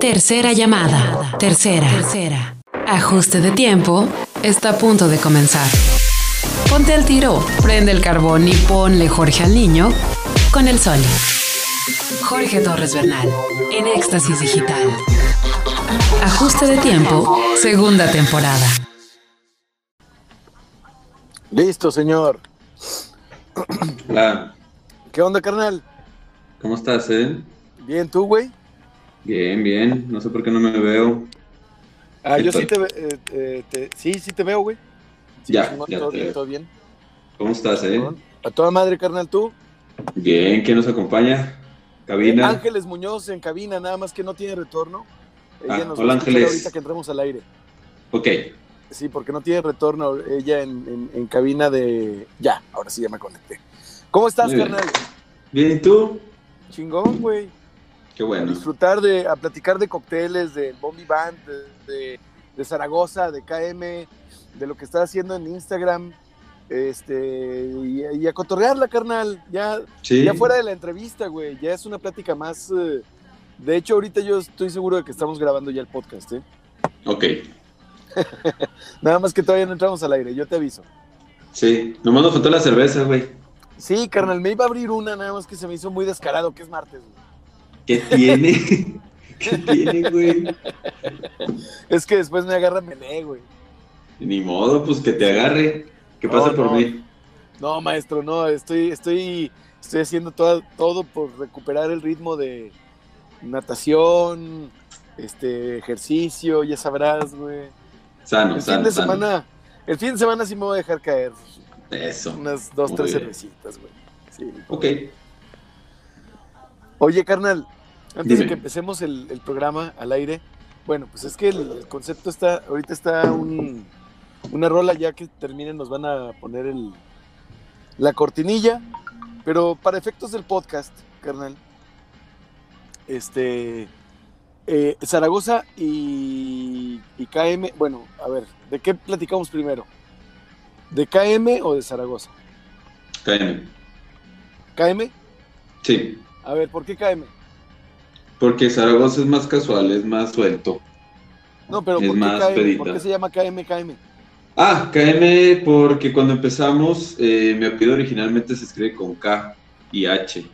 Tercera llamada. Tercera. Tercera. Ajuste de tiempo. Está a punto de comenzar. Ponte al tiro, prende el carbón y ponle Jorge al niño con el sol. Jorge Torres Bernal, en Éxtasis Digital. Ajuste de tiempo, segunda temporada. Listo, señor. Hola, ¿Qué onda, carnal? ¿cómo estás, eh? Bien, ¿tú, güey? Bien, bien, no sé por qué no me veo. Ah, ¿Qué yo sí te, eh, eh, te- sí, sí te veo, güey. Sí, Ya, todo te bien, veo. todo bien. ¿Cómo estás, eh? A toda madre, carnal, tú. Bien, ¿quién nos acompaña? Cabina. Ángeles Muñoz en cabina, nada más que no tiene retorno. Ella Ah, nos hola, Ángeles. ahorita que entremos al aire. Ok, Sí, porque no tiene retorno ella en, en- en cabina de... Ya, ahora sí ya me conecté. ¿Cómo estás, Muy bien. carnal? bien, ¿y tú? Chingón, güey. Qué A bueno. disfrutar de, a platicar de cócteles, de Bombi Band, de, de- de Zaragoza, de KM, de lo que está haciendo en Instagram, este, y, y a cotorrearla, carnal, ya, Sí, ya fuera de la entrevista, güey, ya es una plática más, eh, de hecho ahorita yo estoy seguro de que estamos grabando ya el podcast, ¿eh? ok, Nada más que todavía no entramos al aire, yo te aviso. sí. Nomás nos faltó la cerveza, güey. Sí, carnal, me iba a abrir una, nada más que se me hizo muy descarado, que es martes, güey. ¿Qué tiene? ¿Qué tiene, güey? Es que después me agarra mené, güey. Ni modo, pues que te agarre. Que No, pase por no. mí. No, maestro, no, estoy, estoy, estoy haciendo todo, todo por recuperar el ritmo de natación, este, ejercicio, ya sabrás, güey. Sano, El fin sano, de sano. semana, el fin de semana sí me voy a dejar caer Eso. unas dos, tres bien. cervecitas, güey. Sí. Ok, Oye, carnal, antes de que empecemos el, el programa al aire, bueno, pues es que el, el concepto está, ahorita está un, una rola, ya que termine nos van a poner el, la cortinilla, pero para efectos del podcast, carnal, este, eh, Zaragoza y, y KM, bueno, a ver, ¿de qué platicamos primero? ¿De KM o de Zaragoza? cállame. ¿KM? Sí, A ver, ¿por qué KM? porque Zaragoza es más casual, es más suelto. No, pero Es ¿por qué más KM? ¿Por qué se llama KM, KM? Ah, KM, porque cuando empezamos, eh, mi apellido originalmente se escribe con K y H,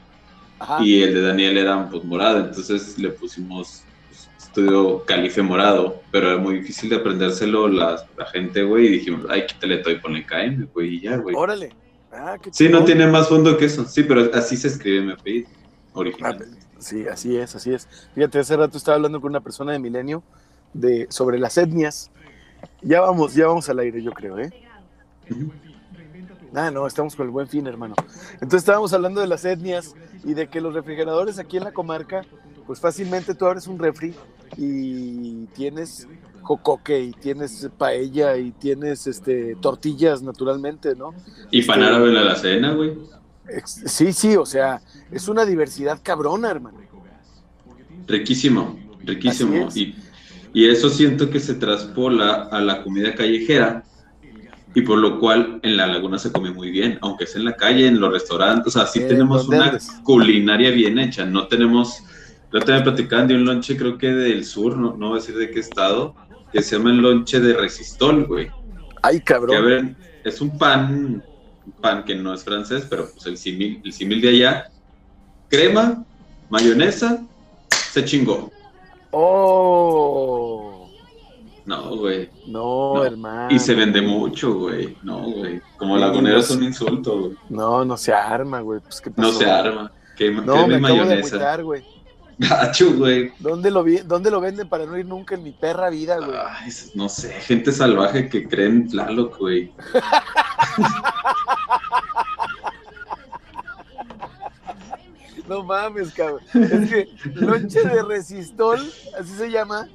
Ajá. y el de Daniel era pues morado, entonces le pusimos pues, estudio calife morado, pero era muy difícil de aprendérselo la, la gente, güey, y dijimos, ay, quítale todo y ponle KM, güey, y ya, güey. Órale. Ah, qué Sí, no tiene más fondo que eso, sí, pero así se escribe mi apellido original. Sí, así es, así es. Fíjate, hace rato estaba hablando con una persona de Milenio de, sobre las etnias. Ya vamos, ya vamos al aire, yo creo, ¿eh? Ah, no, estamos con el buen fin, hermano. Entonces estábamos hablando de las etnias y de que los refrigeradores aquí en la comarca, pues fácilmente tú abres un refri y tienes jocoque y tienes paella y tienes este tortillas naturalmente, ¿no? Y pan árabe en la alacena, güey. Sí, sí, o sea, es una diversidad cabrona, hermano. Riquísimo, riquísimo. Y, y eso siento que se traspola a la comida callejera y por lo cual en la laguna se come muy bien, aunque es en la calle, en los restaurantes, o sea, sí En tenemos una culinaria bien hecha, no tenemos, yo también platicaban de un lonche creo que del sur, no, no voy a decir de qué estado, que se llama el lonche de resistol, güey. Ay, Que a cabrón. ver, es un pan, pan que no es francés, pero pues el símil, el símil de allá, crema, mayonesa, se chingó. Oh, No, güey. no, No. hermano. Y se vende mucho, güey. No, güey. Como lagunero es un insulto, güey. No, no se arma, güey. Pues, ¿qué No se arma. Que, No, me acabo de mayonesa. agüitar, güey. Gacho, güey. ¿Dónde lo, vi, ¿Dónde lo venden para no ir nunca en mi perra vida, güey? Ay, no sé, gente salvaje que cree en Tlaloc, güey. No mames, cabrón. Es que lonche de resistol, así se llama.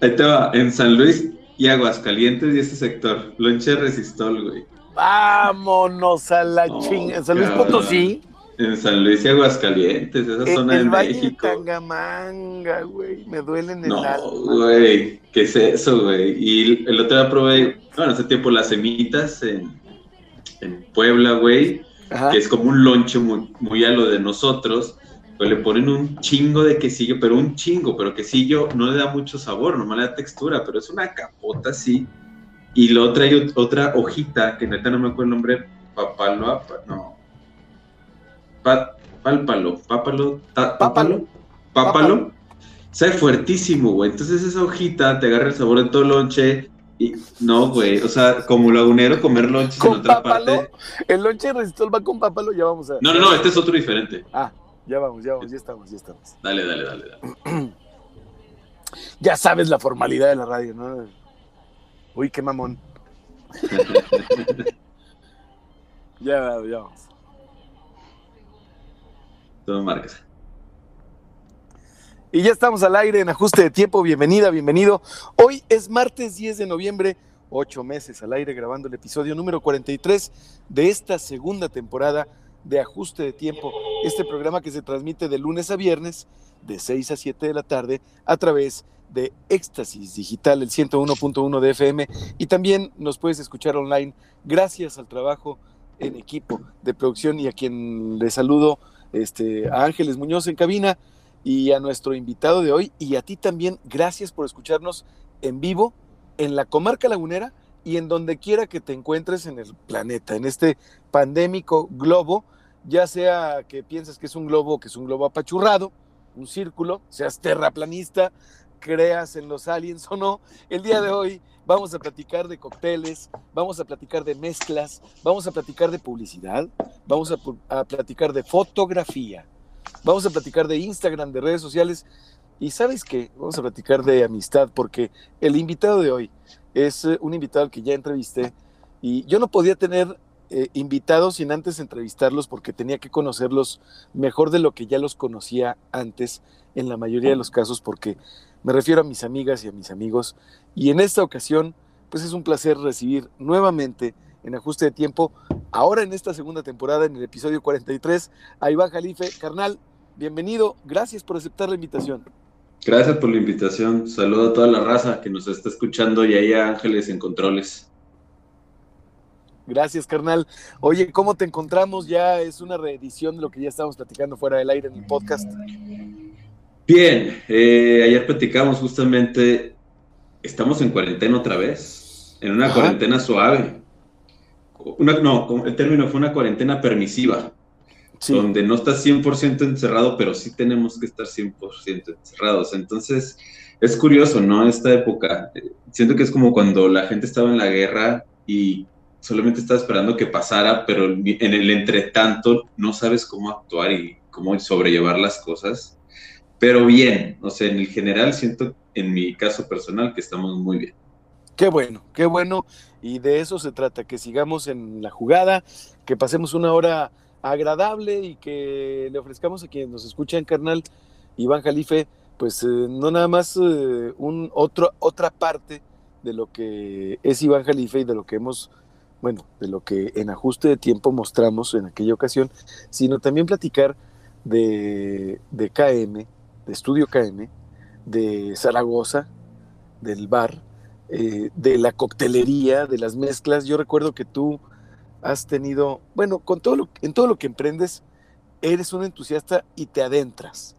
Ahí te va, en San Luis y Aguascalientes y ese sector. Lonche resistol, güey. Vámonos a la No, chinga. San Luis. Potosí. En San Luis y Aguascalientes, esa En zona de Valle de México. Tangamanga, güey. Me duele en el No, alma. güey, ¿qué es eso, güey? Y el otro día probé, bueno, hace tiempo las semitas en, en Puebla, güey, que es como un lonche muy, muy a lo de nosotros, pues le ponen un chingo de quesillo, pero un chingo, pero quesillo no le da mucho sabor, nomás le da textura, pero es una capota así. Y luego trae otra hojita, que neta no me acuerdo el nombre, papalo, no. Pálpalo, pápalo, pápalo, pápalo. Sabe fuertísimo, güey. Entonces esa hojita te agarra el sabor de todo el lonche. Y, no, güey, o sea, como lagunero comer lonches en otra parte. El lonche de resistol va con pápalo, ya vamos a. No, no, no, este es otro diferente. Ah, ya vamos, ya vamos, ya estamos, ya estamos. Dale, dale, dale, dale. ya sabes la formalidad de la radio, ¿no? Uy, qué mamón. ya, ya vamos. Todo marcas. Y ya estamos al aire en ajuste de tiempo. Bienvenida, bienvenido. Hoy es martes 10 de noviembre, ocho meses al aire grabando el episodio número 43 de esta segunda temporada de Ajuste de Tiempo. Este programa que se transmite de lunes a viernes de 6 a 7 de la tarde a través de Éxtasis Digital, el 101.1 de FM. Y también nos puedes escuchar online gracias al trabajo en equipo de producción y a quien le saludo este, a Ángeles Muñoz en cabina y a nuestro invitado de hoy. Y a ti también, gracias por escucharnos en vivo en la comarca lagunera y en donde quiera que te encuentres en el planeta, en este pandémico globo, ya sea que pienses que es un globo, que es un globo apachurrado, un círculo, seas terraplanista, creas en los aliens o no, el día de hoy vamos a platicar de cócteles, vamos a platicar de mezclas, vamos a platicar de publicidad, vamos a, platicar de fotografía, Vamos a platicar de Instagram, de redes sociales. Y sabes qué, vamos a platicar de amistad, porque el invitado de hoy es eh, un invitado que ya entrevisté. Y yo no podía tener eh, invitados sin antes entrevistarlos porque tenía que conocerlos mejor de lo que ya los conocía antes, en la mayoría de los casos, porque me refiero a mis amigas y a mis amigos. Y en esta ocasión, pues es un placer recibir nuevamente en ajuste de tiempo, ahora en esta segunda temporada, en el episodio 43, a Iván Jalife. Carnal, bienvenido, gracias por aceptar la invitación. Gracias por la invitación, saludo a toda la raza que nos está escuchando y ahí a Ángeles en controles. Gracias, carnal. Oye, ¿cómo te encontramos? Ya es una reedición de lo que ya estábamos platicando fuera del aire en el podcast. Bien, eh, ayer platicamos justamente, estamos en cuarentena otra vez, en una cuarentena suave. Una, no, el término fue una cuarentena permisiva donde no estás 100% encerrado, pero sí tenemos que estar 100% encerrados. Entonces, es curioso, ¿no? Esta época, siento que es como cuando la gente estaba en la guerra y solamente estaba esperando que pasara, pero en el entretanto no sabes cómo actuar y cómo sobrellevar las cosas. Pero bien, o sea, en el general siento, en mi caso personal, que estamos muy bien. Qué bueno, qué bueno. Y de eso se trata, que sigamos en la jugada, que pasemos una hora agradable y que le ofrezcamos a quienes nos escuchan, carnal, Iván Jalife, pues eh, no nada más eh, un otro, otra parte de lo que es Iván Jalife y de lo que hemos, bueno, de lo que en ajuste de tiempo mostramos en aquella ocasión, sino también platicar de, de KM, de Estudio KM, de Zaragoza, del bar, eh, de la coctelería, de las mezclas. Yo recuerdo que tú has tenido, bueno, con todo lo, en todo lo que emprendes, eres un entusiasta y te adentras.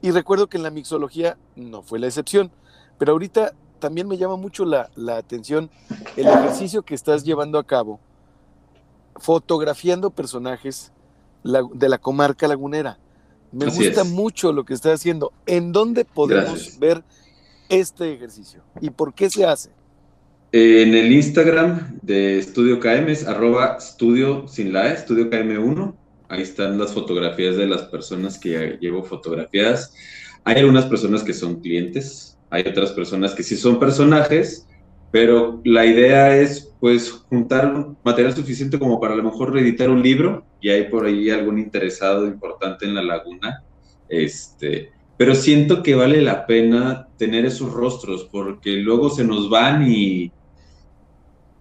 Y recuerdo que en la mixología no fue la excepción, pero ahorita también me llama mucho la, atención el ejercicio que estás llevando a cabo, fotografiando personajes de la comarca lagunera. Me gusta mucho lo que estás haciendo. ¿En dónde podemos ver este ejercicio y por qué se hace? En el Instagram de Estudio KM es arroba estudio sin la E, estudio KM1. Ahí están las fotografías de las personas que llevo fotografiadas. Hay algunas personas que son clientes, hay otras personas que sí son personajes, pero la idea es pues juntar material suficiente como para a lo mejor reeditar un libro y hay por ahí algún interesado importante en la laguna. Este, pero siento que vale la pena tener esos rostros porque luego se nos van y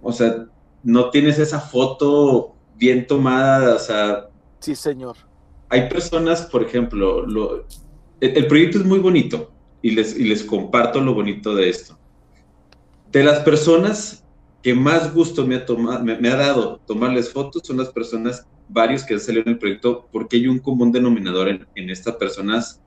o sea, no tienes esa foto bien tomada, o sea... Sí, señor. Hay personas, por ejemplo, el, proyecto es muy bonito y les, les comparto lo bonito de esto. De las personas que más gusto me ha, tomado, me, ha dado tomarles fotos son las personas varios que han salido en el proyecto, porque hay un común denominador en, en estas personas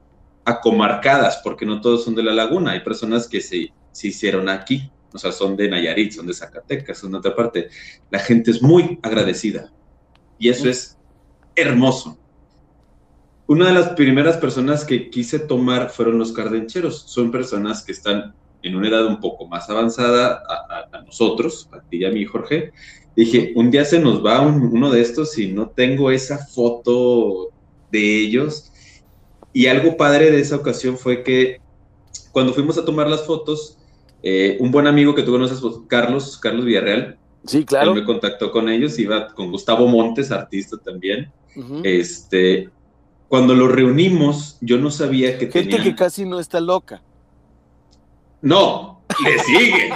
acomarcadas, porque no todos son de la laguna, hay personas que se, se hicieron aquí, o sea, son de Nayarit, son de Zacatecas, son de otra parte. La gente es muy agradecida y eso es hermoso. Una de las primeras personas que quise tomar fueron los cardencheros. Son personas que están en una edad un poco más avanzada a, nosotros, a ti y a mí, Jorge. Dije, un día se nos va uno de estos y no tengo esa foto de ellos. Y algo padre de esa ocasión fue que cuando fuimos a tomar las fotos, eh, un buen amigo que tú conoces, pues, Carlos, Carlos Villarreal, sí, claro. Él me contactó con ellos, iba con Gustavo Montes, artista también. Este, cuando lo reunimos, yo no sabía que Gente que casi no está loca. No, le sigue.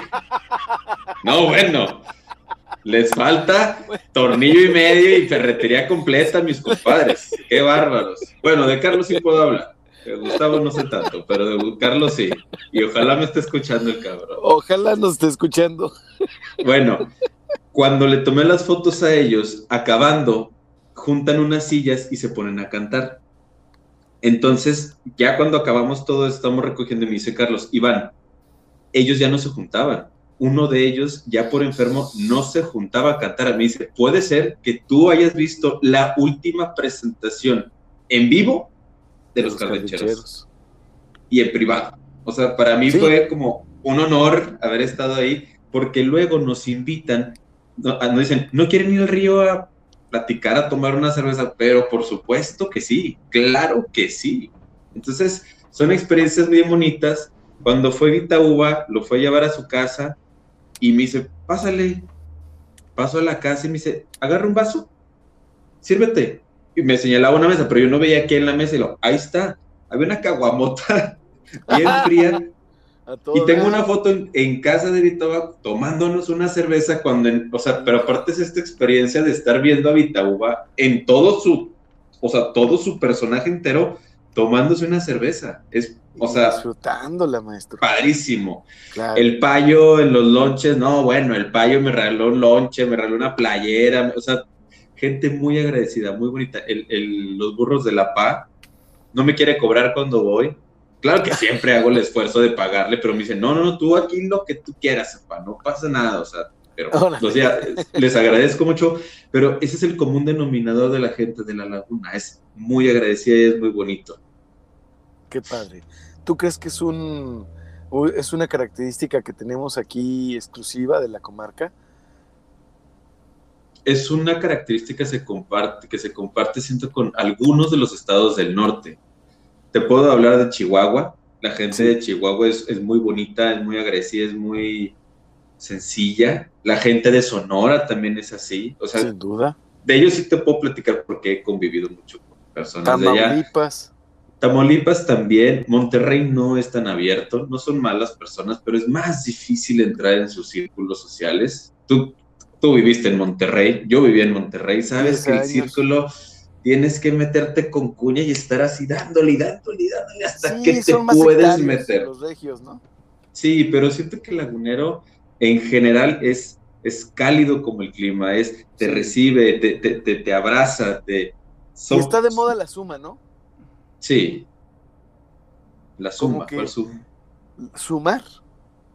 No, bueno. Les falta tornillo y medio y ferretería completa, mis compadres. Qué bárbaros. Bueno, de Carlos sí puedo hablar. De Gustavo no sé tanto, pero de Carlos sí. Y ojalá me esté escuchando el cabrón. Ojalá nos esté escuchando. Bueno, cuando le tomé las fotos a ellos, acabando, juntan unas sillas y se ponen a cantar. Entonces, ya cuando acabamos todo, estamos recogiendo y me dice Carlos, Iván, ellos ya no se juntaban. Uno de ellos, ya por enfermo, no se juntaba a cantar. Me dice, puede ser que tú hayas visto la última presentación en vivo de los, los y en privado. O sea, para mí fue como un honor haber estado ahí, porque luego nos invitan, nos dicen, ¿no quieren ir al río a platicar, a tomar una cerveza, pero por supuesto que sí, claro que sí. Entonces, son experiencias bien bonitas. Cuando fue Vita Uva, lo fue a llevar a su casa y me dice, pásale, paso a la casa y me dice, agarra un vaso, sírvete. Y me señalaba una mesa, pero yo no veía aquí en la mesa y lo, ahí está, había una caguamota bien fría. Y tengo una foto en, casa de Vitauba tomándonos una cerveza cuando, o sea, pero aparte es esta experiencia de estar viendo a Vitauba en todo su, o sea, todo su personaje entero tomándose una cerveza. Es, o sea, disfrutándola, maestro. Padrísimo. El payo en los lonches, no, bueno, el payo me regaló un lonche, me regaló una playera, o sea, gente muy agradecida, muy bonita. El, los burros de la PA no me quiere cobrar cuando voy Claro que siempre hago el esfuerzo de pagarle, pero me dicen, no, no, no, tú aquí lo que tú quieras, no pasa nada, o sea, pero o sea, les agradezco mucho, pero ese es el común denominador de la gente de la laguna, es muy agradecida y es muy bonito. Qué padre. ¿Tú crees que es un es una característica que tenemos aquí exclusiva de la comarca? Es una característica que se comparte, que se comparte siento con algunos de los estados del norte te puedo hablar de Chihuahua. La gente de Chihuahua es, muy bonita, es muy agresiva, es muy sencilla. La gente de Sonora también es así. O sea, Sin duda. De ellos sí te puedo platicar porque he convivido mucho con personas de allá. Tamaulipas. También. Monterrey no es tan abierto. No son malas personas, pero es más difícil entrar en sus círculos sociales. Tú, tú viviste en Monterrey, yo viví en Monterrey, sabes que el círculo tienes que meterte con cuña y estar así dándole y dándole y dándole hasta que te puedes meter. Los regios, ¿no? Sí, pero siento que el lagunero en general es, es cálido como el clima, es, te recibe, te, te, te, abraza, te... y está de moda la suma, ¿no? Sí. La suma, ¿cuál suma? Sumar.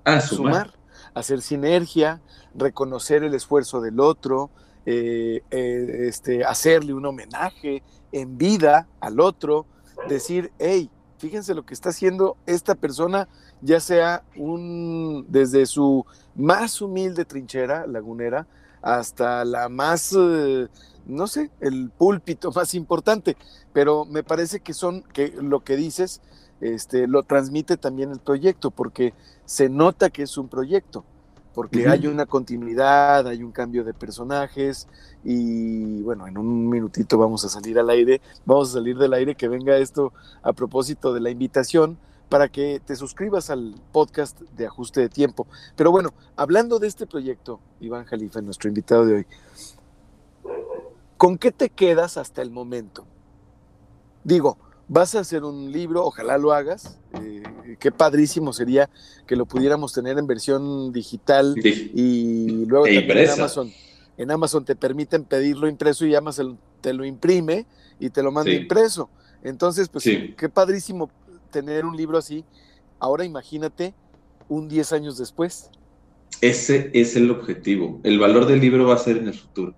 Ah, sumar. sumar. Hacer sinergia, reconocer el esfuerzo del otro, eh, eh, este, hacerle un homenaje en vida al otro, decir, hey, fíjense lo que está haciendo esta persona, ya sea un desde su más humilde trinchera lagunera hasta la más, eh, no sé, el púlpito más importante, pero me parece que son, que lo que dices, este, lo transmite también el proyecto, porque se nota que es un proyecto porque hay una continuidad, hay un cambio de personajes y bueno, en un minutito vamos a salir al aire, vamos a salir del aire, que venga esto a propósito de la invitación para que te suscribas al podcast de ajuste de tiempo. Pero bueno, hablando de este proyecto, Iván Jalifa, nuestro invitado de hoy, ¿con qué te quedas hasta el momento? Digo, vas a hacer un libro, ojalá lo hagas. Eh, qué padrísimo sería que lo pudiéramos tener en versión digital y luego e también en Amazon. En Amazon te permiten pedirlo impreso y Amazon te lo imprime y te lo manda Sí. impreso. Entonces, pues Sí. qué padrísimo tener un libro así. Ahora imagínate un 10 años después. Ese es el objetivo. El valor del libro va a ser en el futuro.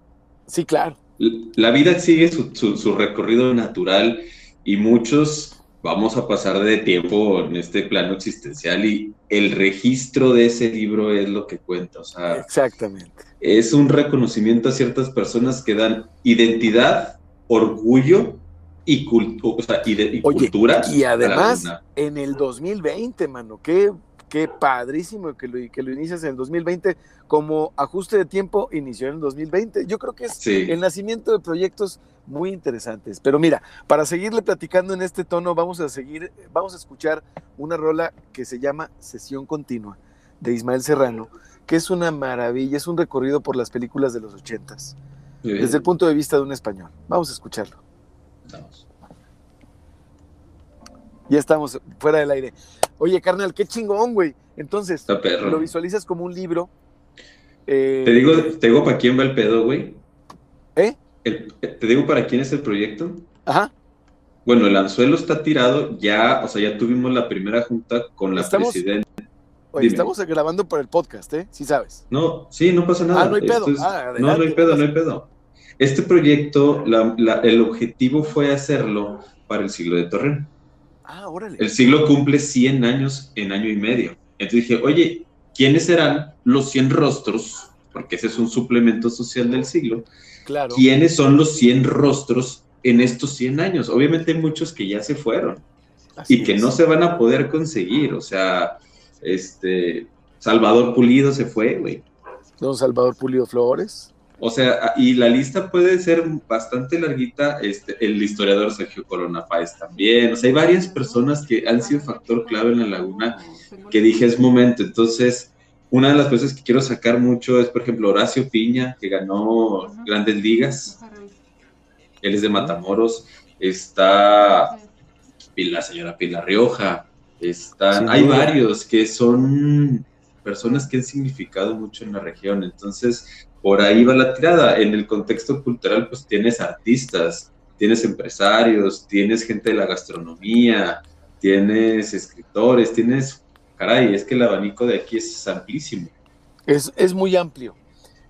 Sí, claro. La vida sigue su, su- su recorrido natural y muchos vamos a pasar de tiempo en este plano existencial y el registro de ese libro es lo que cuenta. O sea, Exactamente. es un reconocimiento a ciertas personas que dan identidad, orgullo y, cul- o sea, y de- y Oye, cultura. y además, en el 2020, mano, qué, qué padrísimo que lo, que lo inicias en el 2020. Como ajuste de tiempo, inició en el 2020. Yo creo que es Sí. el nacimiento de proyectos muy interesantes. Pero mira, para seguirle platicando en este tono, vamos a seguir, vamos a escuchar una rola que se llama Sesión Continua de Ismael Serrano, que es una maravilla, es un recorrido por las películas de los ochentas, desde el punto de vista de un español. Vamos a escucharlo. Vamos. Ya estamos fuera del aire. Oye, carnal, qué chingón, güey. Entonces, lo visualizas como un libro. eh, Te digo, te digo para quién va el pedo, güey. ¿Eh? El- te digo para quién es el proyecto. Ajá. Bueno, el anzuelo está tirado, ya, o sea, ya tuvimos la primera junta con la Estamos- presidenta. Oye, Dime. estamos grabando para el podcast, ¿eh? Sí sabes. No, sí, no pasa nada. Ah, no hay pedo. Es- Ah, adelante, no, no hay pedo, no no hay pedo. Este proyecto, la- la- el objetivo fue hacerlo para el siglo de Torreón. Ah, órale. El siglo cumple 100 años en año y medio. Entonces dije, oye, ¿quiénes serán los 100 rostros? Porque ese es un suplemento social del siglo. Claro. ¿Quiénes son los 100 rostros en estos 100 años? Obviamente hay muchos que ya se fueron. Así y que es. no se van a poder conseguir. O sea, este Salvador Pulido se fue, güey. Don Salvador Pulido Flores. O sea, y la lista puede ser bastante larguita. Este, el historiador Sergio Corona Páez también. O sea, hay varias personas que han sido factor clave en la laguna que dije es momento. Entonces, una de las cosas que quiero sacar mucho es, por ejemplo, Horacio Piña, que ganó grandes ligas. Él es de Matamoros. Está la señora Pilar Rioja. Están, hay varios que son personas que han significado mucho en la región. Entonces, por ahí va la tirada. En el contexto cultural, pues tienes artistas, tienes empresarios, tienes gente de la gastronomía, tienes escritores, tienes, caray, es que el abanico de aquí es amplísimo. Es, es muy amplio.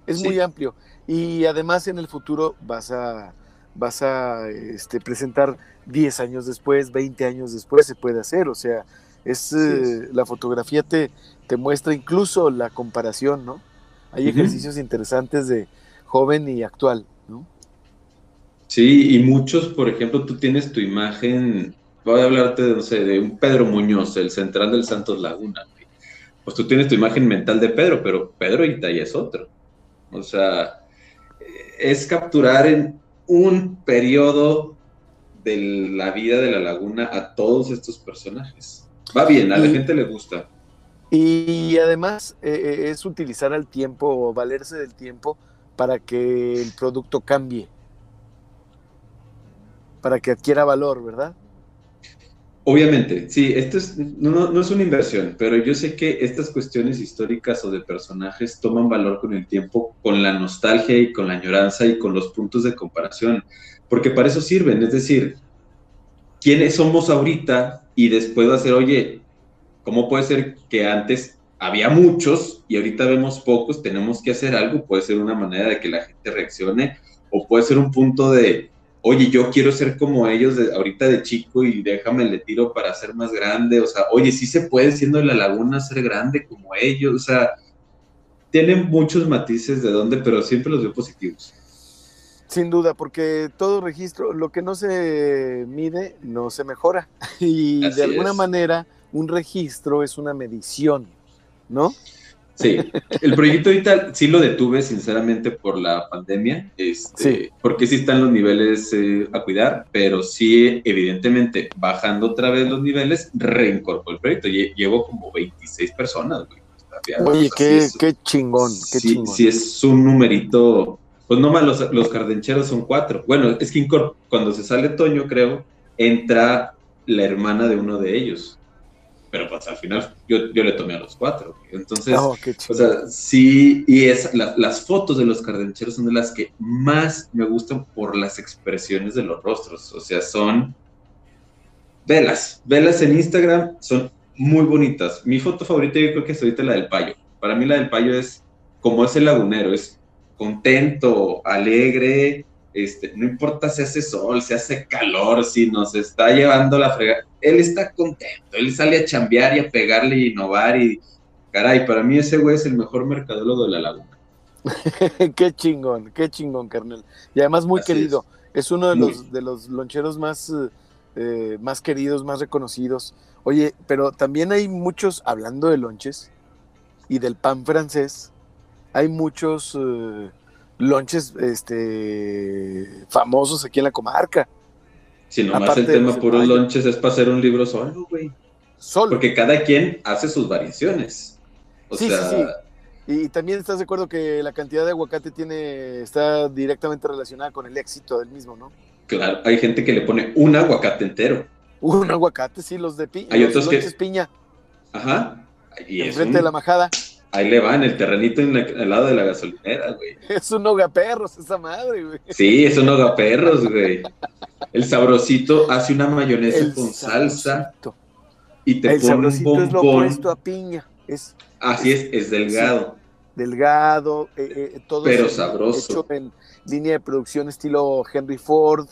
Es Sí. muy amplio. Y además en el futuro vas a, vas a este, presentar 10 años después, 20 años después, se puede hacer. O sea, es, eh, la fotografía te, te muestra incluso la comparación, ¿no? Hay ejercicios interesantes de joven y actual, ¿no? Sí, y muchos, por ejemplo, tú tienes tu imagen, voy a hablarte de, no sé, de un Pedro Muñoz, el central del Santos Laguna. Pues tú tienes tu imagen mental de Pedro, pero Pedro Itaya es otro. O sea, es capturar en un periodo de la vida de la laguna a todos estos personajes. Va bien, a la Y- gente le gusta. Y además eh, eh, es utilizar al tiempo o valerse del tiempo para que el producto cambie, para que adquiera valor, ¿verdad? Obviamente, sí, esto es, no, no- es una inversión, pero yo sé que estas cuestiones históricas o de personajes toman valor con el tiempo, con la nostalgia y con la añoranza y con los puntos de comparación, porque para eso sirven, es decir, ¿quiénes somos ahorita? Y después ser, oye, ¿cómo puede ser que antes había muchos y ahorita vemos pocos? Tenemos que hacer algo, puede ser una manera de que la gente reaccione o puede ser un punto de, oye, yo quiero ser como ellos de, ahorita de chico y déjame le tiro para ser más grande, o sea, oye, sí se puede siendo de la laguna ser grande como ellos, o sea, tienen muchos matices de dónde, pero siempre los veo positivos. Sin duda, porque todo registro, lo que no se mide, no se mejora. Y Así de alguna es. manera, un registro es una medición, ¿no? Sí, el proyecto ahorita sí lo detuve sinceramente por la pandemia, este, Sí. porque sí están los niveles eh, a cuidar, pero sí evidentemente bajando otra vez los niveles, reincorporó el proyecto. Lle- Llevo como 26 personas, güey. Oye, qué, es- qué chingón, qué sí, chingón. sí es un numerito, pues no más los, los cardencheros son cuatro. Bueno, es que cuando se sale Toño, creo, entra la hermana de uno de ellos. Pero pues al final yo, yo le tomé a los cuatro. Entonces, Oh, o sea, sí, y es, la- las fotos de los cardencheros son de las que más me gustan por las expresiones de los rostros. O sea, son velas. Velas en Instagram son muy bonitas. Mi foto favorita yo creo que es ahorita la del payo. Para mí la del payo es como es el lagunero, es contento, alegre, este, no importa si hace sol, si hace calor, si nos está llevando la frega, él está contento, él sale a chambear y a pegarle y innovar y caray, para mí ese güey es el mejor mercadólogo de la laguna. qué chingón, qué chingón, carnal. Y además muy Así querido. Es. uno de Muy. los, de los loncheros más, eh, más queridos, más reconocidos. Oye, pero también hay muchos, hablando de lonches y del pan francés, hay muchos eh, lonches este, famosos aquí en la comarca. Si nomás Aparte el tema los puros lonches es para hacer un libro solo, güey. Solo. Porque cada quien hace sus variaciones. O Sí, sí, sea, sí. Y también estás de aguacato que la cantidad de aguacate tiene, está directamente relacionada con el éxito del mismo, ¿no? claro, hay gente que le pone un aguacate entero. Un aguacate, sí, los de piña. Hay otros que- lonches piña, Ajá. Y es enfrente un- de la majada. Ahí le va, en el terrenito en la- al lado de la gasolinera, güey. Es un perros esa madre, güey. Sí, es un hogaperros, güey. El sabrosito hace una mayonesa El con salsa sabrosito. y te El pone un sabrosito es lo bombón. opuesto a piña. Es Así es, es delgado. delgado, eh, eh, todo Pero sabroso. hecho en línea de producción estilo Henry Ford,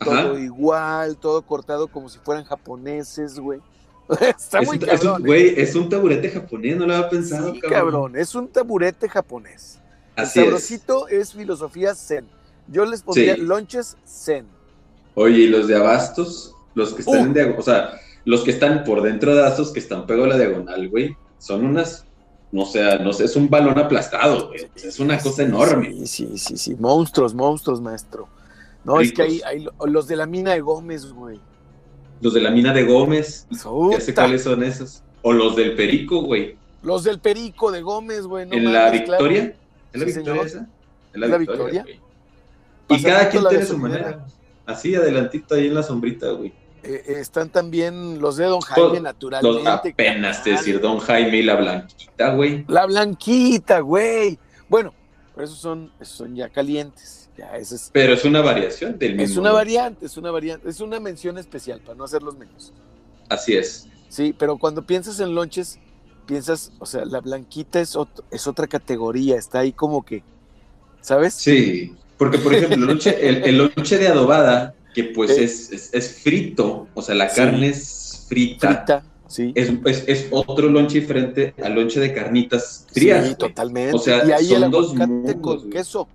Ajá. todo igual, todo cortado como si fueran japoneses, güey. Está Es muy un, es un- cabrón. güey, es un taburete japonés, no lo había pensado, Sí, cabrón. cabrón, es un taburete japonés. Así el sabrosito es. filosofía zen. Yo les pondría Sí. lonches zen. Oye, y los de abastos, los que están Uh. en diagonal, o sea, los que están por dentro de Astos, que están pegados a la diagonal, güey, son unas, no sé, no sé, es un balón aplastado, güey. Es una cosa enorme. Sí, sí, sí, sí. Monstruos, monstruos, maestro. No, es que hay, hay lo- los de la mina de Gómez, güey. Los de la mina de Gómez, ya sé cuáles son esos. O los del Perico, güey. Los del Perico de Gómez, güey. no en la claro. Victoria. ¿Es la Victoria señor. esa? Es ¿Es la Victoria? güey. Y cada quien la tiene su manera. Así, adelantito ahí en la sombrita, güey. Eh, eh, están también los de Don Jaime, Los- naturalmente. Los apenas te decir Don Jaime y la Blanquita, güey. La blanquita, güey. Bueno, pero esos son, esos son ya calientes. Ya, ese es, Pero es una variación del mismo. es una variante, es una variante, es una mención especial para no hacerlos menos. Así es. Sí, pero cuando piensas en lonches, piensas, o sea, la blanquita es, otro- es otra categoría, está ahí como que, ¿sabes? Sí, porque por ejemplo, el lonche, el, el lonche de adobada, que pues Eh. es, es, es frito, o sea, la Sí. carne es frita, Frita, sí. Es, es, otro lonche diferente al lonche de carnitas frías. Sí, totalmente. O sea, y ahí el son dos aguacate mundos, con güey. queso,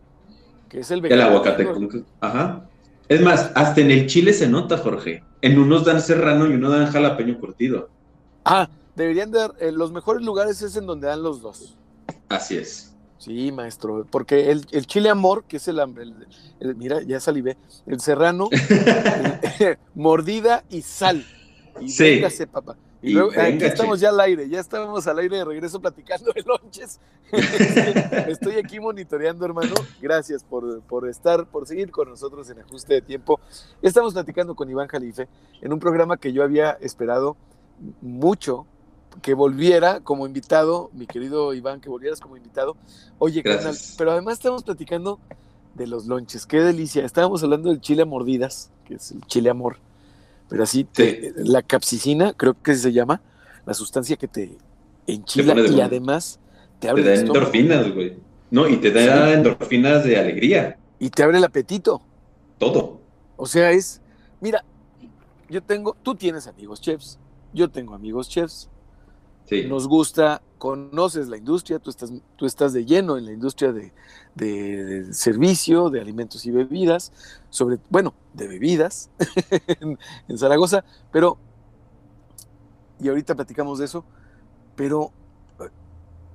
que es el El vegano. aguacate con... Ajá. Es más, hasta en el chile se nota, Jorge. En unos dan serrano y uno dan jalapeño curtido. Ah, deberían dar, eh, los mejores lugares es en donde dan los dos. Así es. Sí, maestro, porque el, el chile amor, que es el, el- el- mira, ya salivé, el serrano, el- mordida y sal. Y Sí. véngase, papá. Y, Y luego, aquí véngase. estamos ya al aire, ya estábamos al aire de regreso platicando de lonches. Estoy- Estoy aquí monitoreando, hermano. Gracias por, por estar, por seguir con nosotros en ajuste de tiempo. Estamos platicando con Iván Jalife en un programa que yo había esperado mucho que volviera como invitado, mi querido Iván, que volvieras como invitado. Oye, carnal, pero además estamos platicando de los lonches, qué delicia. Estábamos hablando del chile a mordidas, que es el chile amor, pero así, te- la capsicina, creo que se llama, la sustancia que te enchila y además te Te abre da el estómago endorfinas, güey. No, y te da Sí. endorfinas de alegría. y te abre el apetito. Todo. O sea, es, mira, yo tengo, tú tienes amigos chefs, yo tengo amigos chefs, Sí. nos gusta, conoces la industria, tú estás, tú estás de lleno en la industria de, de- servicio, de alimentos y bebidas, sobre, bueno, de bebidas en, en Zaragoza, pero, y ahorita platicamos de eso, pero eh,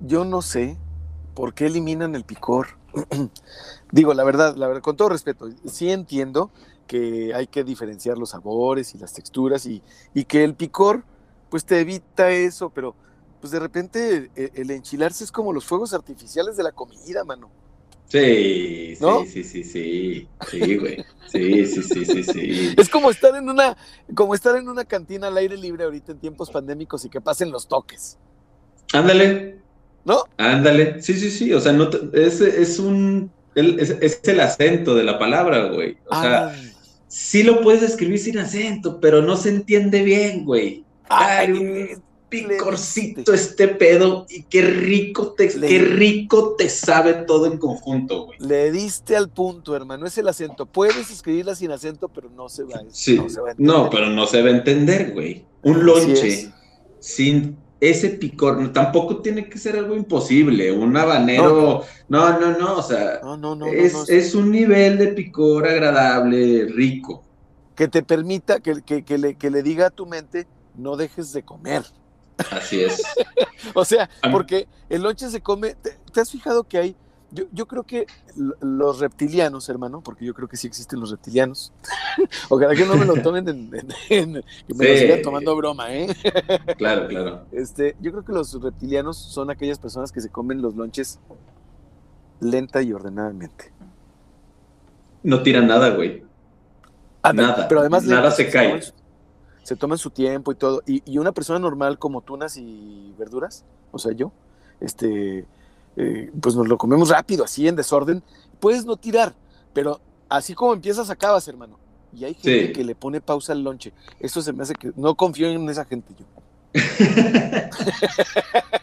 yo no sé por qué eliminan el picor. Digo, la verdad, la verdad, con todo respeto, sí entiendo que hay que diferenciar los sabores y las texturas y, y que el picor pues te evita eso, pero pues de repente el, el enchilarse es como los fuegos artificiales de la comida, mano. Sí, ¿No? sí, sí, sí, sí, sí, güey. Sí, sí, sí, sí, sí. Es como estar en una, como estar en una cantina al aire libre ahorita en tiempos pandémicos y que pasen los toques, Ándale, ¿no? ándale. Sí, sí, sí. O sea, no te- es, es un. Es, es el acento de la palabra, güey. O sea, Ah, sí lo puedes escribir sin acento, pero no se entiende bien, güey. Ay, ay, picorcito este pedo y qué rico te, Le- qué rico te sabe todo en conjunto, güey. Le diste al punto, hermano. Es el acento. Puedes escribirla sin acento, pero no se va. Sí, no se va a entender. no, pero no se va a entender, güey. Un lonche sin ese picor, tampoco tiene que ser algo imposible. Un habanero, no, no, no, o sea, No, es, es un nivel de picor agradable, rico. Que te permita, que, que, que le, que le diga a tu mente, no dejes de comer. Así es. O sea, porque el lonche se come. ¿Te, te has fijado que hay? Yo, yo creo que los reptilianos, hermano, porque yo creo que sí existen los reptilianos. Ojalá que no me lo tomen en, en- en- que me lo sigan tomando broma, ¿eh? Claro, claro. Este, yo creo que los reptilianos son aquellas personas que se comen los lonches lenta y ordenadamente. No tira nada, güey. Nada, Pero además nada se cae. su- se toman su tiempo y todo. Y, y una persona normal como tunas y verduras, o sea, yo, este, eh, pues nos lo comemos rápido, así en desorden. Puedes no tirar, pero así como empiezas, acabas, hermano. Y hay gente Sí. que le pone pausa al lonche. Eso se me hace que no confío en esa gente yo.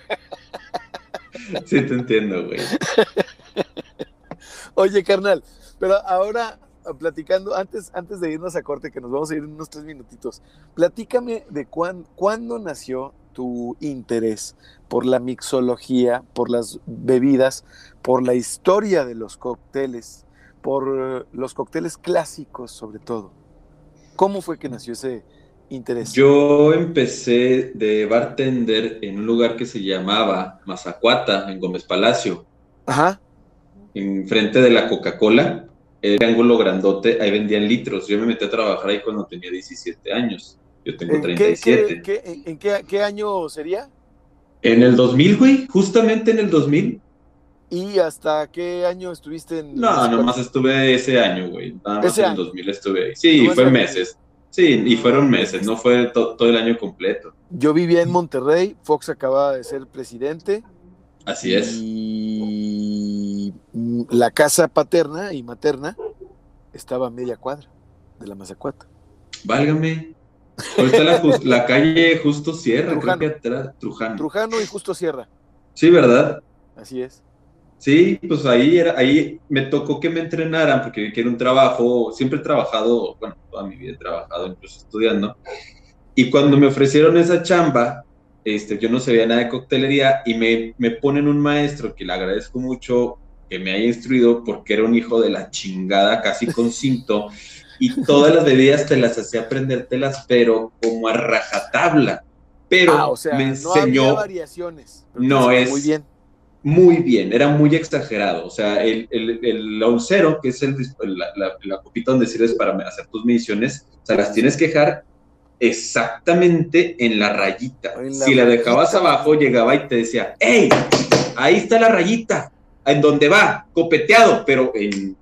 Sí, te entiendo, güey. Oye, carnal, pero ahora ah, platicando, antes, antes de irnos a corte, que nos vamos a ir unos tres minutitos, platícame de cuán, cuándo nació tu interés por la mixología, por las bebidas, por la historia de los cócteles, por eh, los cócteles clásicos sobre todo. ¿Cómo fue que nació ese interés? Yo empecé de bartender en un lugar que se llamaba Mazacuata, en Gómez Palacio, Ajá. enfrente de la Coca-Cola, el triángulo grandote, ahí vendían litros. Yo me metí a trabajar ahí cuando tenía 17 años. Yo tengo ¿En, qué, 37. qué- qué- en- en qué- qué año sería? En el 2000, güey, justamente en el 2000. ¿Y hasta qué año estuviste en No, nomás estuve ese año, güey. Nada más en el año. 2000 estuve ahí. Sí, fue meses. Sí, y fueron meses, no fue to- todo el año completo. Yo vivía en Monterrey, Fox acababa de ser presidente. Así es. Y mm, la casa paterna y materna estaba a media cuadra de la Mazacuata. Válgame. Ahorita la, la calle Justo Sierra, Trujano. creo que atrás, Trujano. Trujano y Justo Sierra, Sí, ¿verdad? así es. Sí, pues ahí era, ahí me tocó que me entrenaran porque era un trabajo, siempre he trabajado, bueno, toda mi vida he trabajado, incluso estudiando. Y cuando me ofrecieron esa chamba, este, yo no sabía nada de coctelería y me, me ponen un maestro que le agradezco mucho que me haya instruido porque era un hijo de la chingada, casi con cinto, y todas las bebidas te las hacía aprendértelas, pero como a rajatabla. Pero ah, o sea, me no enseñó variaciones. No, es- Muy bien. muy bien, era muy exagerado. O sea, el, el, el oncero, que es el, la, la, la copita donde sirves para hacer tus mediciones, o sea, las tienes que dejar exactamente en la rayita. En la si la dejabas abajo, llegaba y te decía, ¡Ey! Ahí está la rayita, en donde va, copeteado, pero en... en-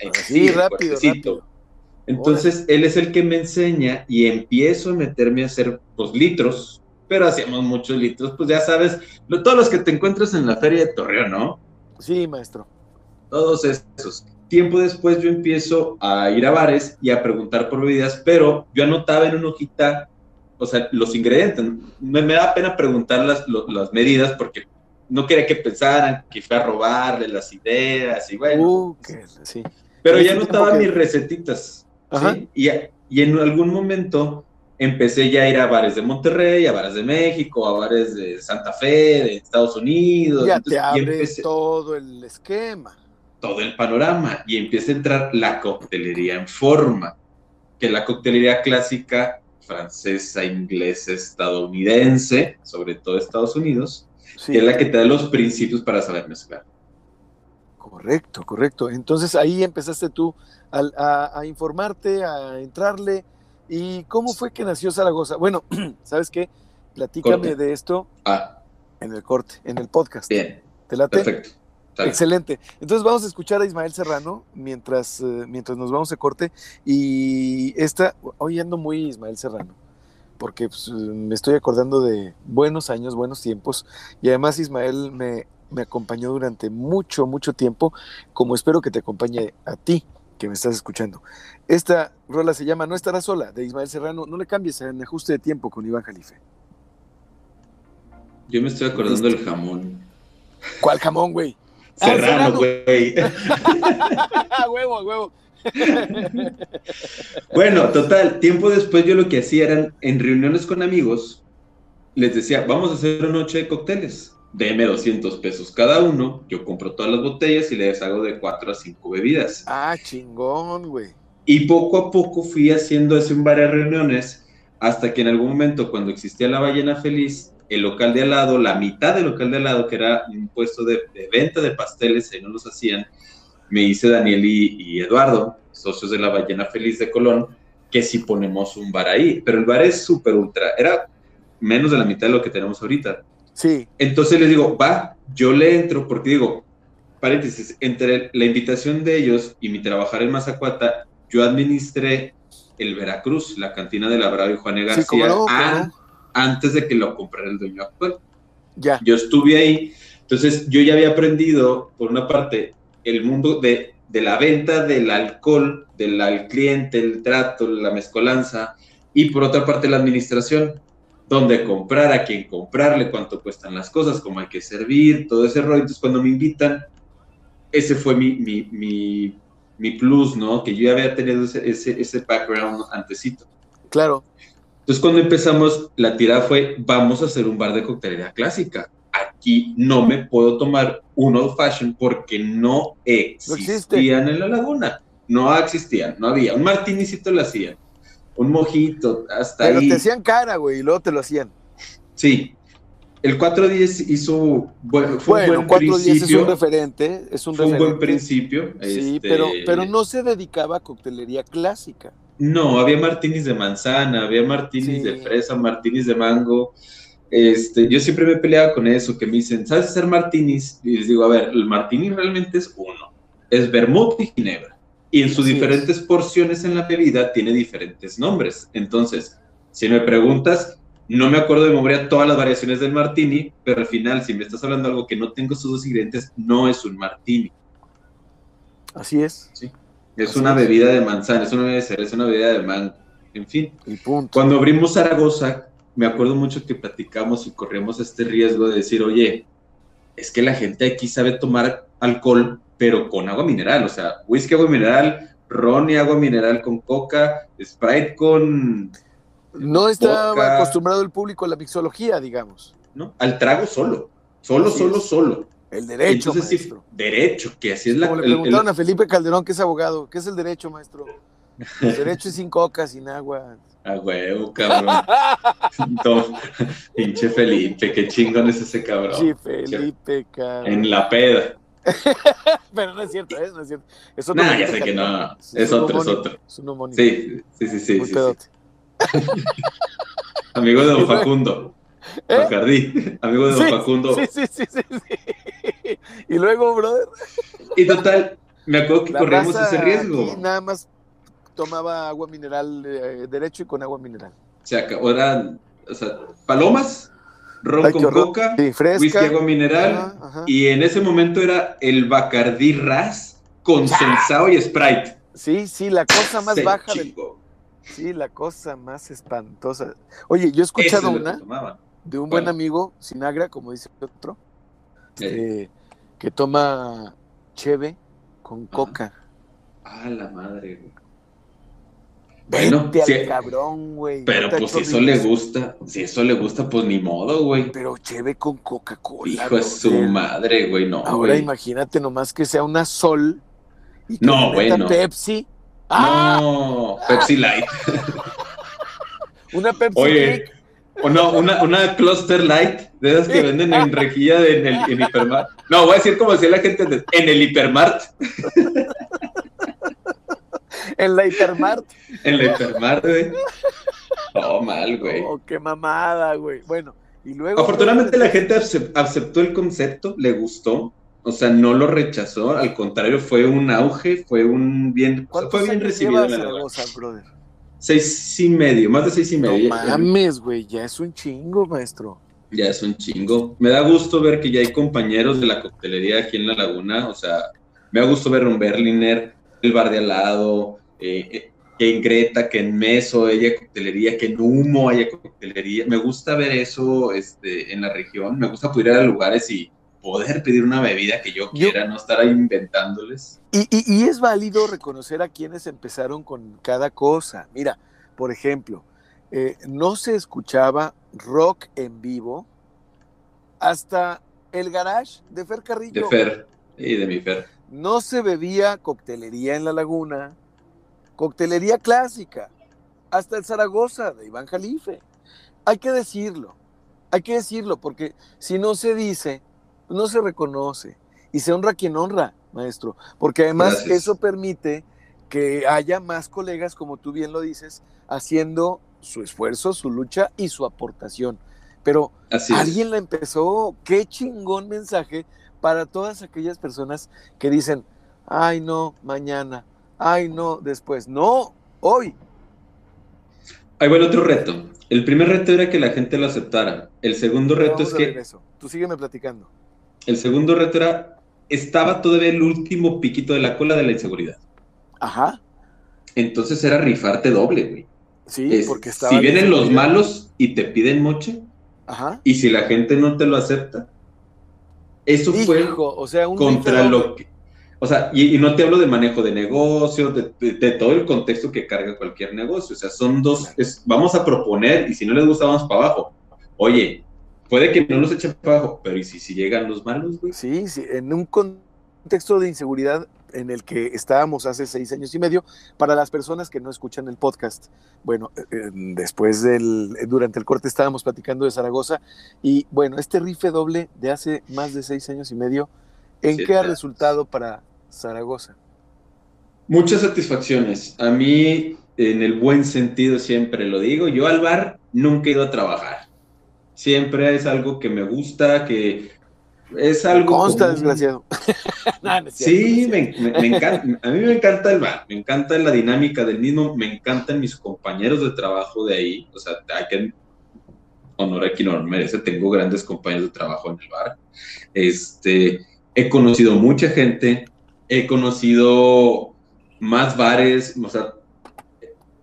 en- en rápido, rápido. Entonces, él es el que me enseña y empiezo a meterme a hacer pues, litros, pero hacíamos muchos litros, pues ya sabes, lo- todos los que te encuentras en la feria de Torreón, ¿no? Sí, maestro. Todos esos. Tiempo después yo empiezo a ir a bares y a preguntar por bebidas, pero yo anotaba en una hojita, o sea, los ingredientes. Me, me da pena preguntar las, lo- las medidas porque no quería que pensaran que fui a robarle las ideas y bueno. Uh, sí. Pero ya tiempo que- mis recetitas. Ajá. ¿sí? Y, y en algún momento empecé ya a ir a bares de Monterrey, a bares de México, a bares de Santa Fe, de Estados Unidos. Ya Entonces, te y abre empecé todo el esquema. todo el panorama y empieza a entrar la coctelería en forma, que la coctelería clásica francesa, inglesa, estadounidense, sobre todo Estados Unidos, Sí. que es la que te da los principios para saber mezclar. Correcto, correcto. Entonces ahí empezaste tú a, a informarte, a entrarle. ¿Y cómo fue que nació Zaragoza? Bueno, ¿sabes qué? Platícame Corte. de esto Ah, en el corte, en el podcast. bien, ¿Te late? perfecto. Excelente. Entonces vamos a escuchar a Ismael Serrano mientras, eh, mientras nos vamos a corte. Y esta, hoy ando muy Ismael Serrano, porque pues, me estoy acordando de buenos años, buenos tiempos. Y además Ismael me, me acompañó durante mucho, mucho tiempo, como espero que te acompañe a ti que me estás escuchando. Esta rola se llama No estará sola, de Ismael Serrano. No le cambies en ajuste de tiempo con Iván Jalife. Yo me estoy acordando del jamón. ¿Cuál jamón, güey? Serrano, güey. huevo, huevo. bueno, total, tiempo después yo lo que hacía eran en reuniones con amigos, les decía, vamos a hacer una noche de cócteles, deme 200 pesos cada uno, yo compro todas las botellas y les hago de 4 a 5 bebidas. Ah, chingón, güey. Y poco a poco fui haciendo eso en varias reuniones, hasta que en algún momento, cuando existía la ballena feliz, el local de al lado, la mitad del local de al lado, que era un puesto de, venta de pasteles, ahí no los hacían, me dice Daniel y, Eduardo, socios de la Ballena Feliz de Colón, que si ponemos un bar ahí, pero el bar es súper ultra, era menos de la mitad de lo que tenemos ahorita. Sí. Entonces les digo, va, yo le entro, porque digo, paréntesis, entre la invitación de ellos y mi trabajar en Mazacuata, yo administré el Veracruz, la cantina de la Bravo y Juan García, antes de que lo comprara el dueño actual. Ya. Yo estuve ahí, entonces yo ya había aprendido, por una parte, el mundo de, de la venta del alcohol, del al cliente, el trato, la mezcolanza, y por otra parte la administración, donde comprar, a quién comprarle, cuánto cuestan las cosas, cómo hay que servir, todo ese rollo. Entonces cuando me invitan, ese fue mi, mi, mi, mi plus, ¿no? Que yo ya había tenido ese, ese, ese background antecito. Claro. Entonces, cuando empezamos, la tirada fue, vamos a hacer un bar de coctelería clásica. Aquí no me puedo tomar un old fashion porque no existían en la laguna. No existían, no había. Un martinicito lo hacían. Un mojito, hasta Pero ahí. te hacían cara, güey, y luego te lo hacían. Sí. El 410 hizo, bueno, fue bueno, un buen 410 principio. es un referente, es un fue un buen principio. Sí, este, pero, pero no se dedicaba a coctelería clásica. No, había martinis de manzana, había martinis Sí. de fresa, martinis de mango. Este, yo siempre me he peleado con eso, que me dicen, ¿sabes hacer martinis? Y les digo, a ver, el martini realmente es uno, es vermouth y ginebra. Y en sus Así es. diferentes porciones en la bebida tiene diferentes nombres. Entonces, si me preguntas, no me acuerdo de memoria todas las variaciones del martini, pero al final, si me estás hablando de algo que no tengo esos dos ingredientes, no es un martini. Así es. Es Así una es. bebida de manzana, es una bebida de cereza, es una bebida de mango. En fin. Y punto. Cuando abrimos Zaragoza, me acuerdo mucho que platicamos y corríamos este riesgo de decir, oye, es que la gente aquí sabe tomar alcohol, pero con agua mineral, o sea, whisky, agua mineral, ron y agua mineral con coca, Sprite con, No Vodka. acostumbrado el público a la mixología, digamos. ¿no? Al trago solo, solo, Así solo, es. solo. El derecho, Entonces, sí, maestro. derecho, que así es la... Como le el- el- preguntaron a Felipe Calderón, que es abogado, ¿qué es el derecho, maestro? El derecho es sin coca, sin agua. A huevo, cabrón. No, pinche Felipe, qué chingón es ese cabrón. Sí, Felipe, cabrón. En la peda. Pero no es cierto, ¿eh? No es cierto. Es otro Nah, ya sé que no. Es otro, es otro. Es un homónimo. Sí, sí, sí, sí. Sí. Amigo de Don Facundo. ¿Eh? Bacardí. Amigo de Don Sí, Facundo. Sí, sí, sí, sí, sí. Y luego, brother, Y total, me acuerdo que la corríamos raza ese riesgo. nada más tomaba agua mineral eh, derecho y con agua mineral. Se acabó, eran, o sea, palomas, ron Ay, con horror. coca, Sí, fresca. whisky, agua mineral. Ajá, ajá. Y en ese momento era el Bacardí Ras con sensao y Sprite. Sí, sí, la cosa más Se baja del. Sí, la cosa más espantosa. Oye, yo he escuchado es una de un buen amigo, Sinagra, como dice otro, Eh, eh, que toma cheve con coca. Ah, la madre, güey. Bueno, Vete al sí, cabrón, güey. pero pues si eso le gusta, si eso le gusta, pues ni modo, güey. Pero cheve con Coca-Cola. Hijo de su madre, güey, no, Ahora güey. imagínate nomás que sea una sol y que No, güey, metan no. Pepsi. ¡Ah! No, Pepsi Light. Una Pepsi Oye, o no, una, una Cluster Light, de esas que venden en rejilla de, en el en Hipermart. No, voy a decir como decía la gente en el Hipermart. en la Hipermart. En la Hipermart, güey. Oh, mal, güey. Oh, qué mamada, güey. Bueno, y luego. Afortunadamente la gente acep- aceptó el concepto, le gustó. O o sea, no lo rechazó, al contrario, fue un auge, fue un bien, fue bien recibido en la Zaragoza, brother? Seis y medio, más de seis y medio. No mames, güey, ya es un chingo, maestro. Ya es un chingo. Me da gusto ver que ya hay compañeros de la coctelería aquí en La Laguna, o sea, me da gusto ver un Berliner, el bar de al lado, eh, que en Greta, que en Meso haya coctelería, que en Humo haya coctelería. Me gusta ver eso este, en la región, me gusta poder ir a lugares y poder pedir una bebida que yo quiera, no estar ahí inventándoles. Y, es válido reconocer a quienes empezaron con cada cosa. Mira, por ejemplo, eh, no se escuchaba rock en vivo hasta el garage de Fer Carrillo. De Fer, y de mi Fer. No se bebía coctelería en la laguna, coctelería clásica, hasta el Zaragoza de Iván Jalife. Hay que decirlo, hay que decirlo, porque si no se dice, no se reconoce y se honra quien honra, maestro, porque además eso permite que haya más colegas, como tú bien lo dices, haciendo su esfuerzo, su lucha y su aportación. Pero alguien la empezó, qué chingón mensaje para todas aquellas personas que dicen, ay no, mañana, ay no, después, no, hoy. Ahí va el otro reto. El primer reto era que la gente lo aceptara. El segundo reto es que... Tú sígueme platicando. El segundo reto era, estaba todavía el último piquito de la cola de la inseguridad. Ajá. Entonces era rifarte doble, güey. Sí, porque estaba. Si vienen los malos y te piden moche, Ajá. y si la gente no te lo acepta, eso fue o sea, un contra lo que. O sea, y, no te hablo de manejo de negocio, de, todo el contexto que carga cualquier negocio. O sea, son dos. vamos a proponer y si no les gusta, vamos para abajo. Oye, Puede que no los echen para abajo, pero ¿y si, si llegan los malos, güey? Sí, sí, en un contexto de inseguridad en el que estábamos hace seis años y medio, para las personas que no escuchan el podcast, bueno, eh, eh, después del, durante el corte estábamos platicando de Zaragoza y bueno, este rife doble de hace más de seis años y medio, ¿en qué ha resultado para Zaragoza? Muchas satisfacciones. A mí, en el buen sentido, siempre lo digo, yo al bar nunca he ido a trabajar siempre es algo que me gusta, que es algo... Consta, desgraciado. sí, me, encanta, a mí me encanta el bar, me encanta la dinámica del mismo, me encantan mis compañeros de trabajo de ahí, o sea, hay que honor a quien no merece, tengo grandes compañeros de trabajo en el bar. Este, he conocido mucha gente, he conocido más bares, o sea,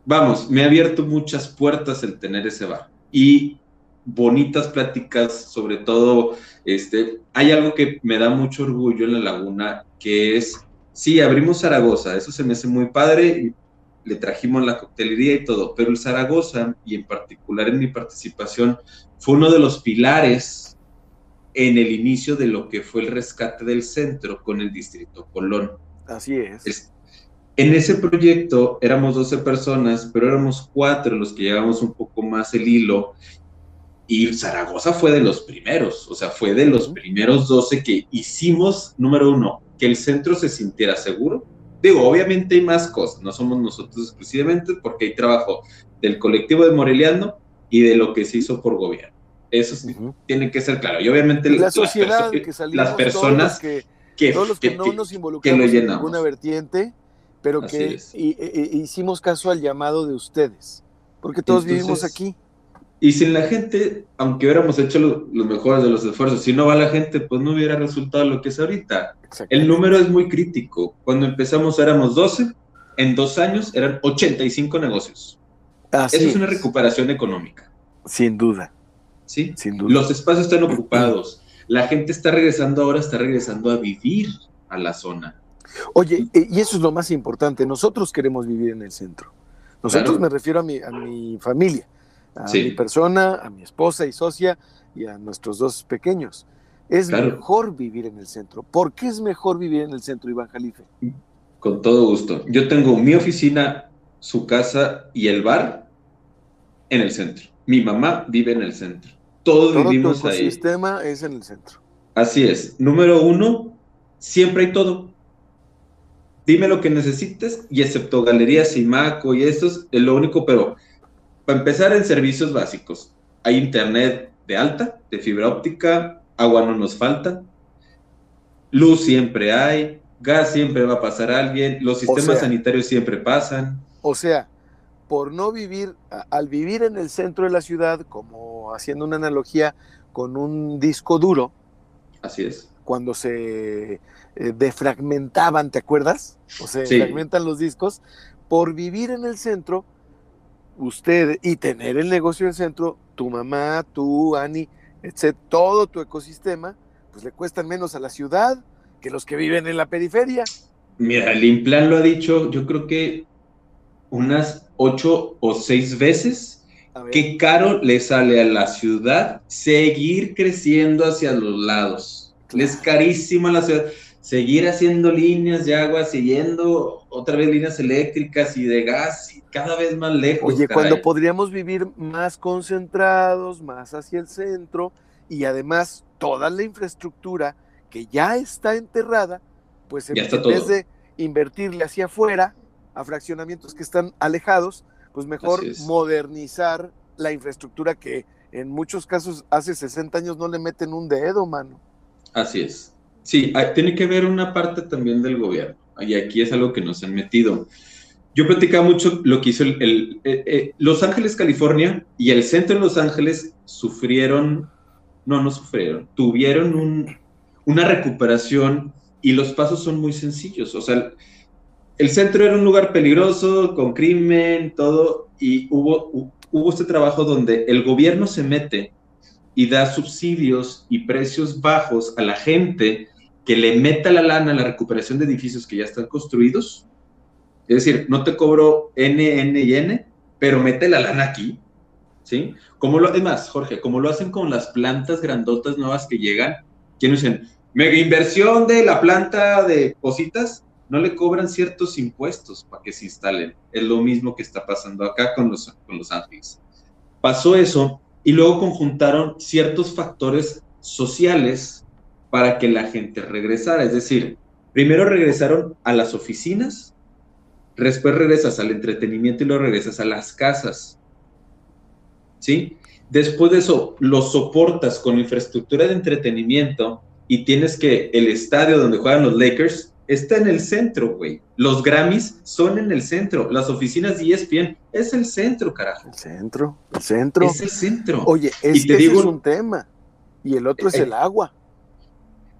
vamos, me ha abierto muchas puertas el tener ese bar. Y bonitas pláticas, sobre todo, este, hay algo que me da mucho orgullo en la laguna, que es, sí, abrimos Zaragoza, eso se me hace muy padre, le trajimos la coctelería y todo, pero el Zaragoza, y en particular en mi participación, fue uno de los pilares en el inicio de lo que fue el rescate del centro con el distrito Colón. Así es. en ese proyecto éramos 12 personas, pero éramos cuatro los que llevamos un poco más el hilo y Zaragoza fue de los primeros, o sea, fue de los primeros 12 que hicimos, número uno, que el centro se sintiera seguro. Digo, obviamente hay más cosas, no somos nosotros exclusivamente, porque hay trabajo del colectivo de Moreliano y de lo que se hizo por gobierno. Eso tiene que ser claro. Y obviamente la sociedad, las, personas que, todos los que, no nos involucramos en ninguna vertiente, pero que hicimos caso al llamado de ustedes, porque todos vivimos aquí. Y sin la gente, aunque hubiéramos hecho los mejores de los esfuerzos, si no va la gente, pues no hubiera resultado lo que es ahorita. El número es muy crítico. Cuando empezamos éramos 12, en dos años eran 85 negocios. Eso es una recuperación económica. Sin duda. Sí, sin duda. Los espacios están ocupados. La gente está regresando ahora, está regresando a vivir a la zona. Oye, y eso es lo más importante. Nosotros queremos vivir en el centro. Nosotros me refiero a mi, a mi familia a mi persona, a mi esposa y socia y a nuestros dos pequeños. Es mejor vivir en el centro. ¿Por qué es mejor vivir en el centro, Iván Jalife? Con todo gusto. Yo tengo mi oficina, su casa y el bar en el centro. Mi mamá vive en el centro. Todos todo vivimos tu ahí. El sistema es en el centro. Así es. Número uno, siempre hay todo. Dime lo que necesites y excepto galerías y maco y esto es lo único, pero para empezar, en servicios básicos. Hay internet de alta, de fibra óptica, agua no nos falta. luz siempre hay, gas siempre va a pasar a alguien, los sistemas sanitarios siempre pasan. O sea, por no vivir, al vivir en el centro de la ciudad, como haciendo una analogía con un disco duro. Así es. Cuando se eh, defragmentaban, ¿te acuerdas? O se fragmentan los discos. Por vivir en el centro, usted y tener el negocio en el centro, tu mamá, tú, Ani, etc., todo tu ecosistema, pues le cuestan menos a la ciudad que los que viven en la periferia. Mira, el Implan lo ha dicho, yo creo que unas ocho o seis veces. Qué caro le sale a la ciudad seguir creciendo hacia los lados. Es carísimo a la ciudad seguir haciendo líneas de agua, siguiendo otra vez líneas eléctricas y de gas y cada vez más lejos. Oye, cuando podríamos vivir más concentrados, más hacia el centro y además toda la infraestructura que ya está enterrada, pues en, vez de invertirle hacia afuera a fraccionamientos que están alejados, pues mejor modernizar la infraestructura que en muchos casos hace 60 años no le meten un dedo, mano. Así es. Sí, tiene que ver una parte también del gobierno, y aquí es algo que nos han metido. Yo platicaba mucho lo que hizo el, eh, eh, Los Ángeles, California, y el centro de Los Ángeles sufrieron, no, no sufrieron, tuvieron una recuperación y los pasos son muy sencillos. O sea, el centro era un lugar peligroso, con crimen, todo, y hubo, hubo este trabajo donde el gobierno se mete y da subsidios y precios bajos a la gente que le meta la lana a la recuperación de edificios que ya están construidos. Es decir, no te cobro N, N y N, pero mete la lana aquí. ¿Sí? Como lo, es Jorge, como lo hacen con las plantas grandotas nuevas que llegan, que dicen, mega inversión de la planta de cositas, no le cobran ciertos impuestos para que se instalen. Es lo mismo que está pasando acá con los, con los ángeles. Pasó eso y luego conjuntaron ciertos factores sociales para que la gente regresara. Es decir, primero regresaron a las oficinas, después regresas al entretenimiento y luego regresas a las casas. ¿Sí? Después de eso, lo soportas con infraestructura de entretenimiento y tienes que el estadio donde juegan los Lakers está en el centro, güey. Los Grammys son en el centro. Las oficinas de ESPN es el centro, carajo. El centro, el centro. Es el centro. Oye, es, te digo, es un tema. Y el otro es el agua.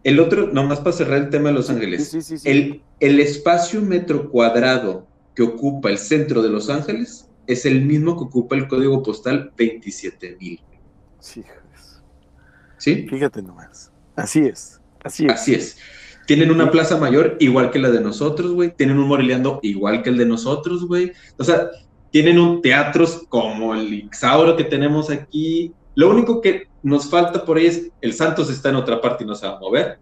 El otro, nomás para cerrar el tema de Los Ángeles, el, el espacio metro cuadrado que ocupa el centro de Los Ángeles es el mismo que ocupa el código postal 27000. Sí, ¿Sí? Fíjate nomás. Así es. Así es. Así es. Tienen una plaza mayor igual que la de nosotros, güey. Tienen un Moreleando igual que el de nosotros, güey. O sea, tienen un teatros como el Ixauro que tenemos aquí. Lo único que nos falta por ahí es, el Santos está en otra parte y no se va a mover,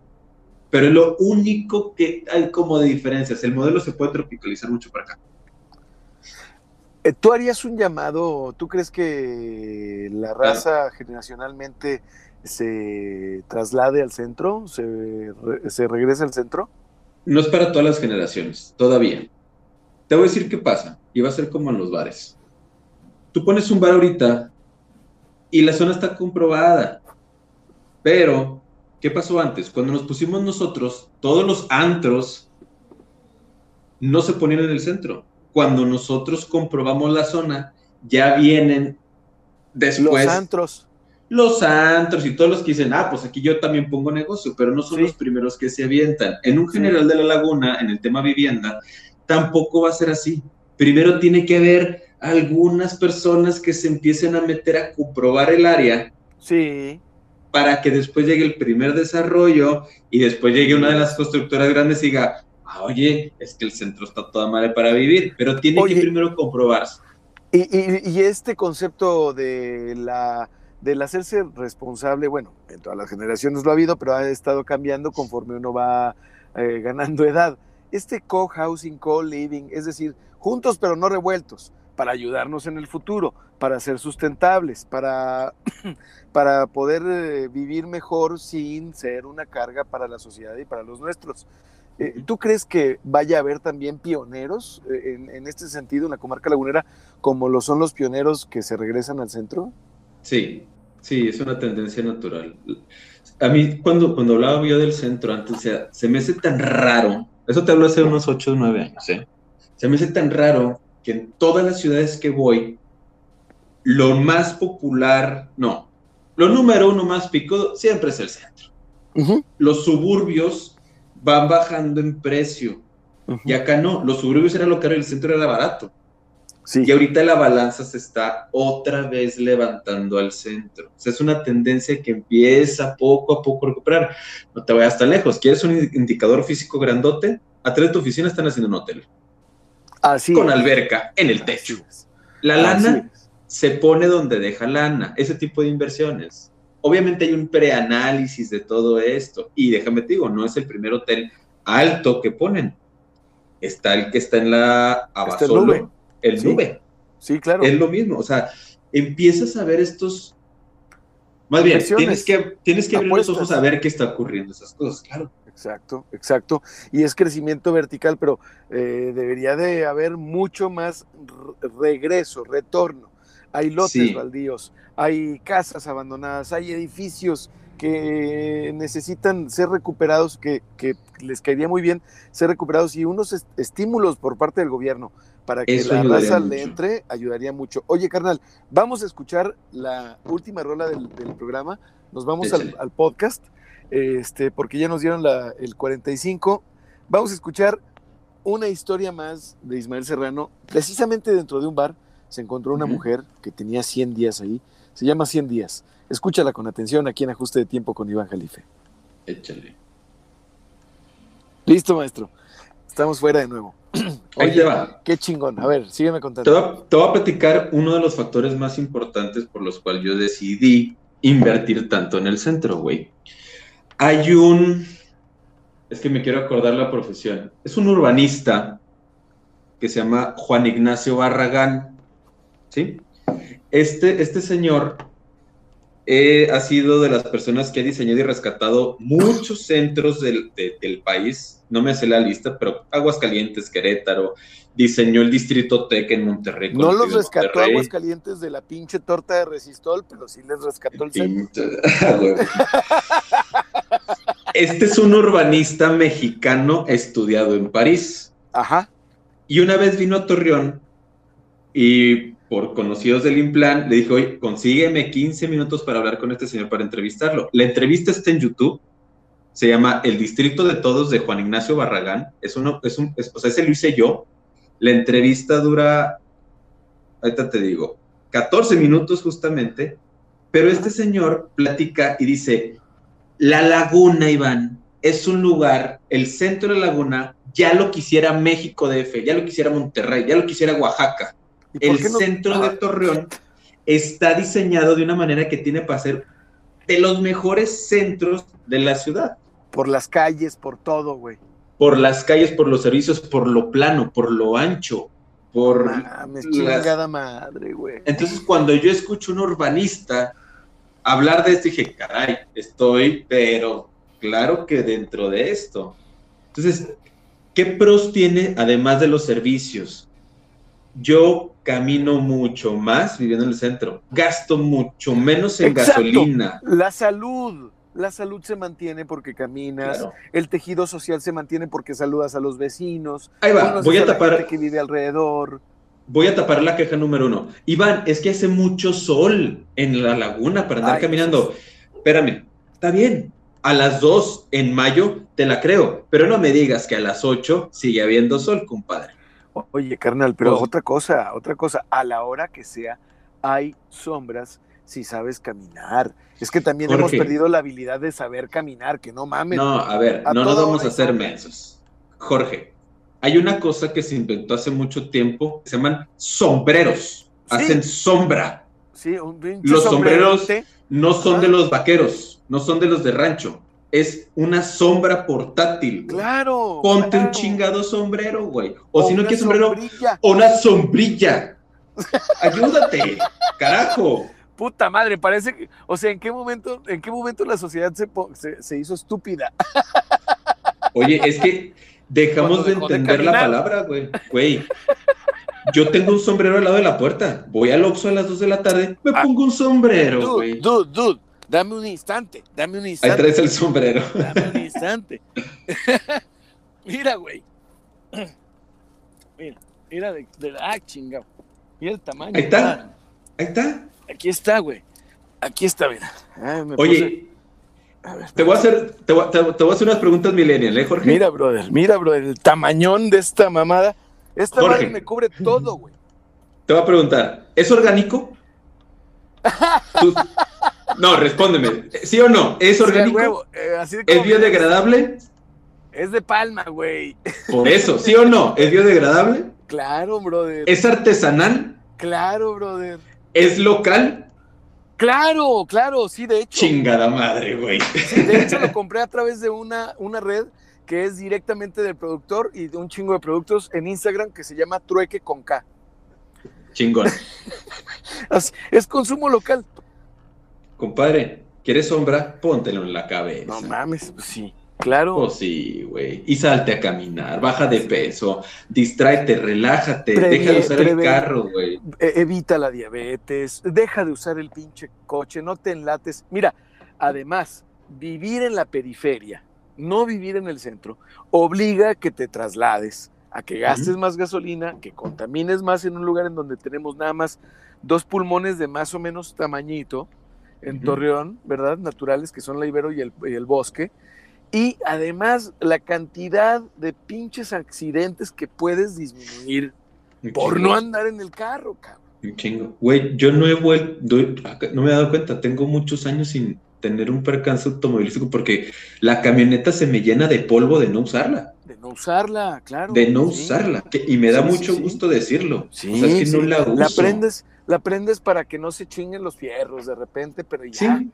pero lo único que hay como de diferencias, el modelo se puede tropicalizar mucho para acá. Eh, ¿Tú harías un llamado, tú crees que la raza generacionalmente se traslade al centro, se, se regrese al centro? No es para todas las generaciones, todavía. Te voy a decir qué pasa, y va a ser como en los bares. Tú pones un bar ahorita y la zona está comprobada. Pero, ¿qué pasó antes? Cuando nos pusimos nosotros, todos los antros no se ponían en el centro. Cuando nosotros comprobamos la zona, ya vienen después. Los antros. Los antros y todos los que dicen, ah, pues aquí yo también pongo negocio, pero no son los primeros que se avientan. En un general de la laguna, en el tema vivienda, tampoco va a ser así. Primero tiene que haber algunas personas que se empiecen a meter a comprobar el área. Sí. Para que después llegue el primer desarrollo y después llegue una de las constructoras grandes y diga, ah, oye, es que el centro está toda madre para vivir, pero tiene que primero comprobarse. Y, este concepto de la del hacerse responsable, bueno, en todas las generaciones lo ha habido, pero ha estado cambiando conforme uno va eh, ganando edad. Este co-housing, co-living, es decir, juntos pero no revueltos para ayudarnos en el futuro, para ser sustentables, para, para poder eh, vivir mejor sin ser una carga para la sociedad y para los nuestros. Eh, ¿Tú crees que vaya a haber también pioneros eh, en, en, este sentido en la comarca lagunera como lo son los pioneros que se regresan al centro? Sí, Sí, es una tendencia natural. A mí, cuando, cuando hablaba yo del centro antes, o sea, se me hace tan raro, eso te hablo hace unos 8 o 9 años, ¿eh? Se me hace tan raro que en todas las ciudades que voy, lo más popular, no, lo número uno más pico siempre es el centro. Los suburbios van bajando en precio. Y acá no, los suburbios era lo caro y el centro era barato. Y ahorita la balanza se está otra vez levantando al centro. O sea, es una tendencia que empieza poco a poco a recuperar. No te vayas hasta lejos. ¿Quieres un indicador físico grandote? Atrás de tu oficina están haciendo un hotel. Así Con alberca en el techo. La lana se pone donde deja lana. Ese tipo de inversiones. Obviamente hay un preanálisis de todo esto. Y déjame te digo, no es el primer hotel alto que ponen. Está el que está en la Abasolo el nube. Sí, claro. Es lo mismo, o sea, empiezas a ver estos... Más bien, tienes que, tienes que abrir los ojos a ver qué está ocurriendo, esas cosas, claro. Exacto, exacto. Y es crecimiento vertical, pero eh, debería de haber mucho más regreso, retorno. Hay lotes baldíos, hay casas abandonadas, hay edificios que necesitan ser recuperados, que, que les caería muy bien ser recuperados y unos estímulos por parte del gobierno para que la raza le entre, ayudaría mucho. Oye, carnal, vamos a escuchar la última rola del, programa. Nos vamos al, podcast, este, porque ya nos dieron la, el 45. Vamos a escuchar una historia más de Ismael Serrano. Precisamente dentro de un bar se encontró una mujer que tenía 100 días ahí. Se llama 100 días. Escúchala con atención aquí en Ajuste de Tiempo con Iván Jalife. Échale. Listo, maestro. Estamos fuera de nuevo. Ahí te va. Qué chingón. A ver, sígueme contando. Te voy, a, platicar uno de los factores más importantes por los cuales yo decidí invertir tanto en el centro, güey. Hay un. Es que me quiero acordar la profesión. Es un urbanista que se llama Juan Ignacio Barragán. ¿Sí? Este, este señor ha sido de las personas que ha diseñado y rescatado muchos centros del, país. No me hace la lista, pero Aguascalientes, Querétaro, diseñó el Distrito Tec en Monterrey. No los rescató Aguascalientes de la pinche torta de Resistol, pero sí les rescató el, centro. este es un urbanista mexicano estudiado en París. Ajá. Y una vez vino a Torreón y por conocidos del Implan, le dijo, oye, consígueme 15 minutos para hablar con este señor para entrevistarlo. La entrevista está en YouTube, se llama El Distrito de Todos de Juan Ignacio Barragán, es uno, es un, o sea, ese lo hice yo. La entrevista dura, ahorita te digo, 14 minutos justamente, pero este señor platica y dice, la laguna, Iván, es un lugar, el centro de la laguna, ya lo quisiera México DF, ya lo quisiera Monterrey, ya lo quisiera Oaxaca el centro de Torreón está diseñado de una manera que tiene para ser de los mejores centros de la ciudad. Por las calles, por todo, güey. Por las calles, por los servicios, por lo plano, por lo ancho, por... Mames, chingada madre, güey. Entonces, cuando yo escucho un urbanista hablar de esto, dije, caray, estoy, pero claro que dentro de esto. Entonces, ¿qué pros tiene además de los servicios? yo camino mucho más viviendo en el centro, gasto mucho menos en gasolina. La salud, la salud se mantiene porque caminas, el tejido social se mantiene porque saludas a los vecinos. Ahí va, voy a tapar. que vive alrededor. Voy a tapar la queja número uno. Iván, es que hace mucho sol en la laguna para andar caminando. Espérame, está bien. A las dos en mayo te la creo, pero no me digas que a las ocho sigue habiendo sol, compadre. Oye, carnal, pero otra cosa, otra cosa, a la hora que sea, hay sombras si sabes caminar. Es que también hemos perdido la habilidad de saber caminar, que no mames. No, a ver, no nos vamos a hacer mensos. Jorge, hay una cosa que se inventó hace mucho tiempo, se llaman sombreros. Hacen sombra. Sí, un Los sombreros no son de los vaqueros, no son de los de rancho es una sombra portátil. Claro. Ponte un chingado sombrero, güey. O, si no quieres sombrero, o una sombrilla. Ayúdate, carajo. Puta madre, parece que, o sea, ¿en qué momento, en qué momento la sociedad se, se, hizo estúpida? Oye, es que dejamos de entender la palabra, güey. Güey, yo tengo un sombrero al lado de la puerta. Voy al Oxxo a las 2 de la tarde, me Ah, pongo un sombrero, Dude, güey. dude, dude, dame un instante, dame un Ahí instante. traes el sombrero. Dame un instante. mira, güey. Mira, mira de, de- ah, chingado. Mira el tamaño. Ahí está. Ah, Ahí está. aquí está, güey. Aquí está, mira. Ah, me Oye, puse- a ver, te voy a hacer, te voy, a- te voy- te voy a hacer unas preguntas millennial, ¿eh, Jorge? Mira, brother, mira, brother, el tamañón de esta mamada. Esta Jorge. madre me cubre todo, güey. Te voy a preguntar, ¿es orgánico? No, respóndeme. ¿Sí o no? ¿Es Sí, orgánico? huevo, eh, así de ¿Es biodegradable? Es de palma, güey. Por eso, ¿sí o no? ¿Es biodegradable? Claro, brother. ¿Es artesanal? Claro, brother. ¿Es local? Claro, claro, sí, de hecho. Chingada madre, güey. Sí, de hecho lo compré a través de una, una red que es directamente del productor y de un chingo de productos en Instagram que se llama Trueque con K. Chingón. Es consumo local. Compadre, ¿quieres sombra? Póntelo en la cabeza. No mames, pues sí. Claro. Oh, sí, güey. Y salte a caminar, baja de peso, distráete, relájate, deja de usar el carro, güey. E- evita la diabetes, deja de usar el pinche coche, no te enlates. Mira, además, vivir en la periferia, no vivir en el centro, obliga a que te traslades, a que gastes más gasolina, que contamines más en un lugar en donde tenemos nada más dos pulmones de más o menos tamañito, en. Torreón, ¿verdad? Naturales, que son la Ibero y el, y el bosque. Y además, la cantidad de pinches accidentes que puedes disminuir Un por chingo, no andar en el carro, cabrón. Un chingo. Güey, yo no he vuelto, no me he dado cuenta, tengo muchos años sin tener un percance automovilístico porque la camioneta se me llena de polvo de no usarla, usarla, claro. de no sí. usarla. que- y me da Sí, mucho sí. gusto decirlo. Sí, o sea, es que no la uso. La prendes, la prendes para que no se chinguen los fierros de repente, pero ya. Sí,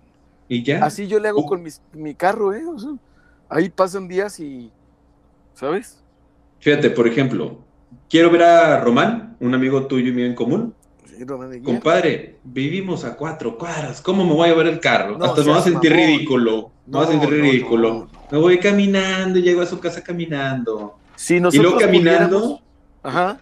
y ya. Así yo le hago Oh. con mis- mi carro, ¿eh? O sea, ahí pasan días y, ¿sabes? Fíjate, por ejemplo, quiero ver a Román, un amigo tuyo y mío en común. Compadre, vivimos a cuatro cuadras. ¿Cómo me voy a llevar el carro? No Hasta me voy a sentir mamón. ridículo. Me voy a No, sentir no, ridículo. Me voy caminando y llego a su casa caminando. Si y nosotros luego caminando. Ajá.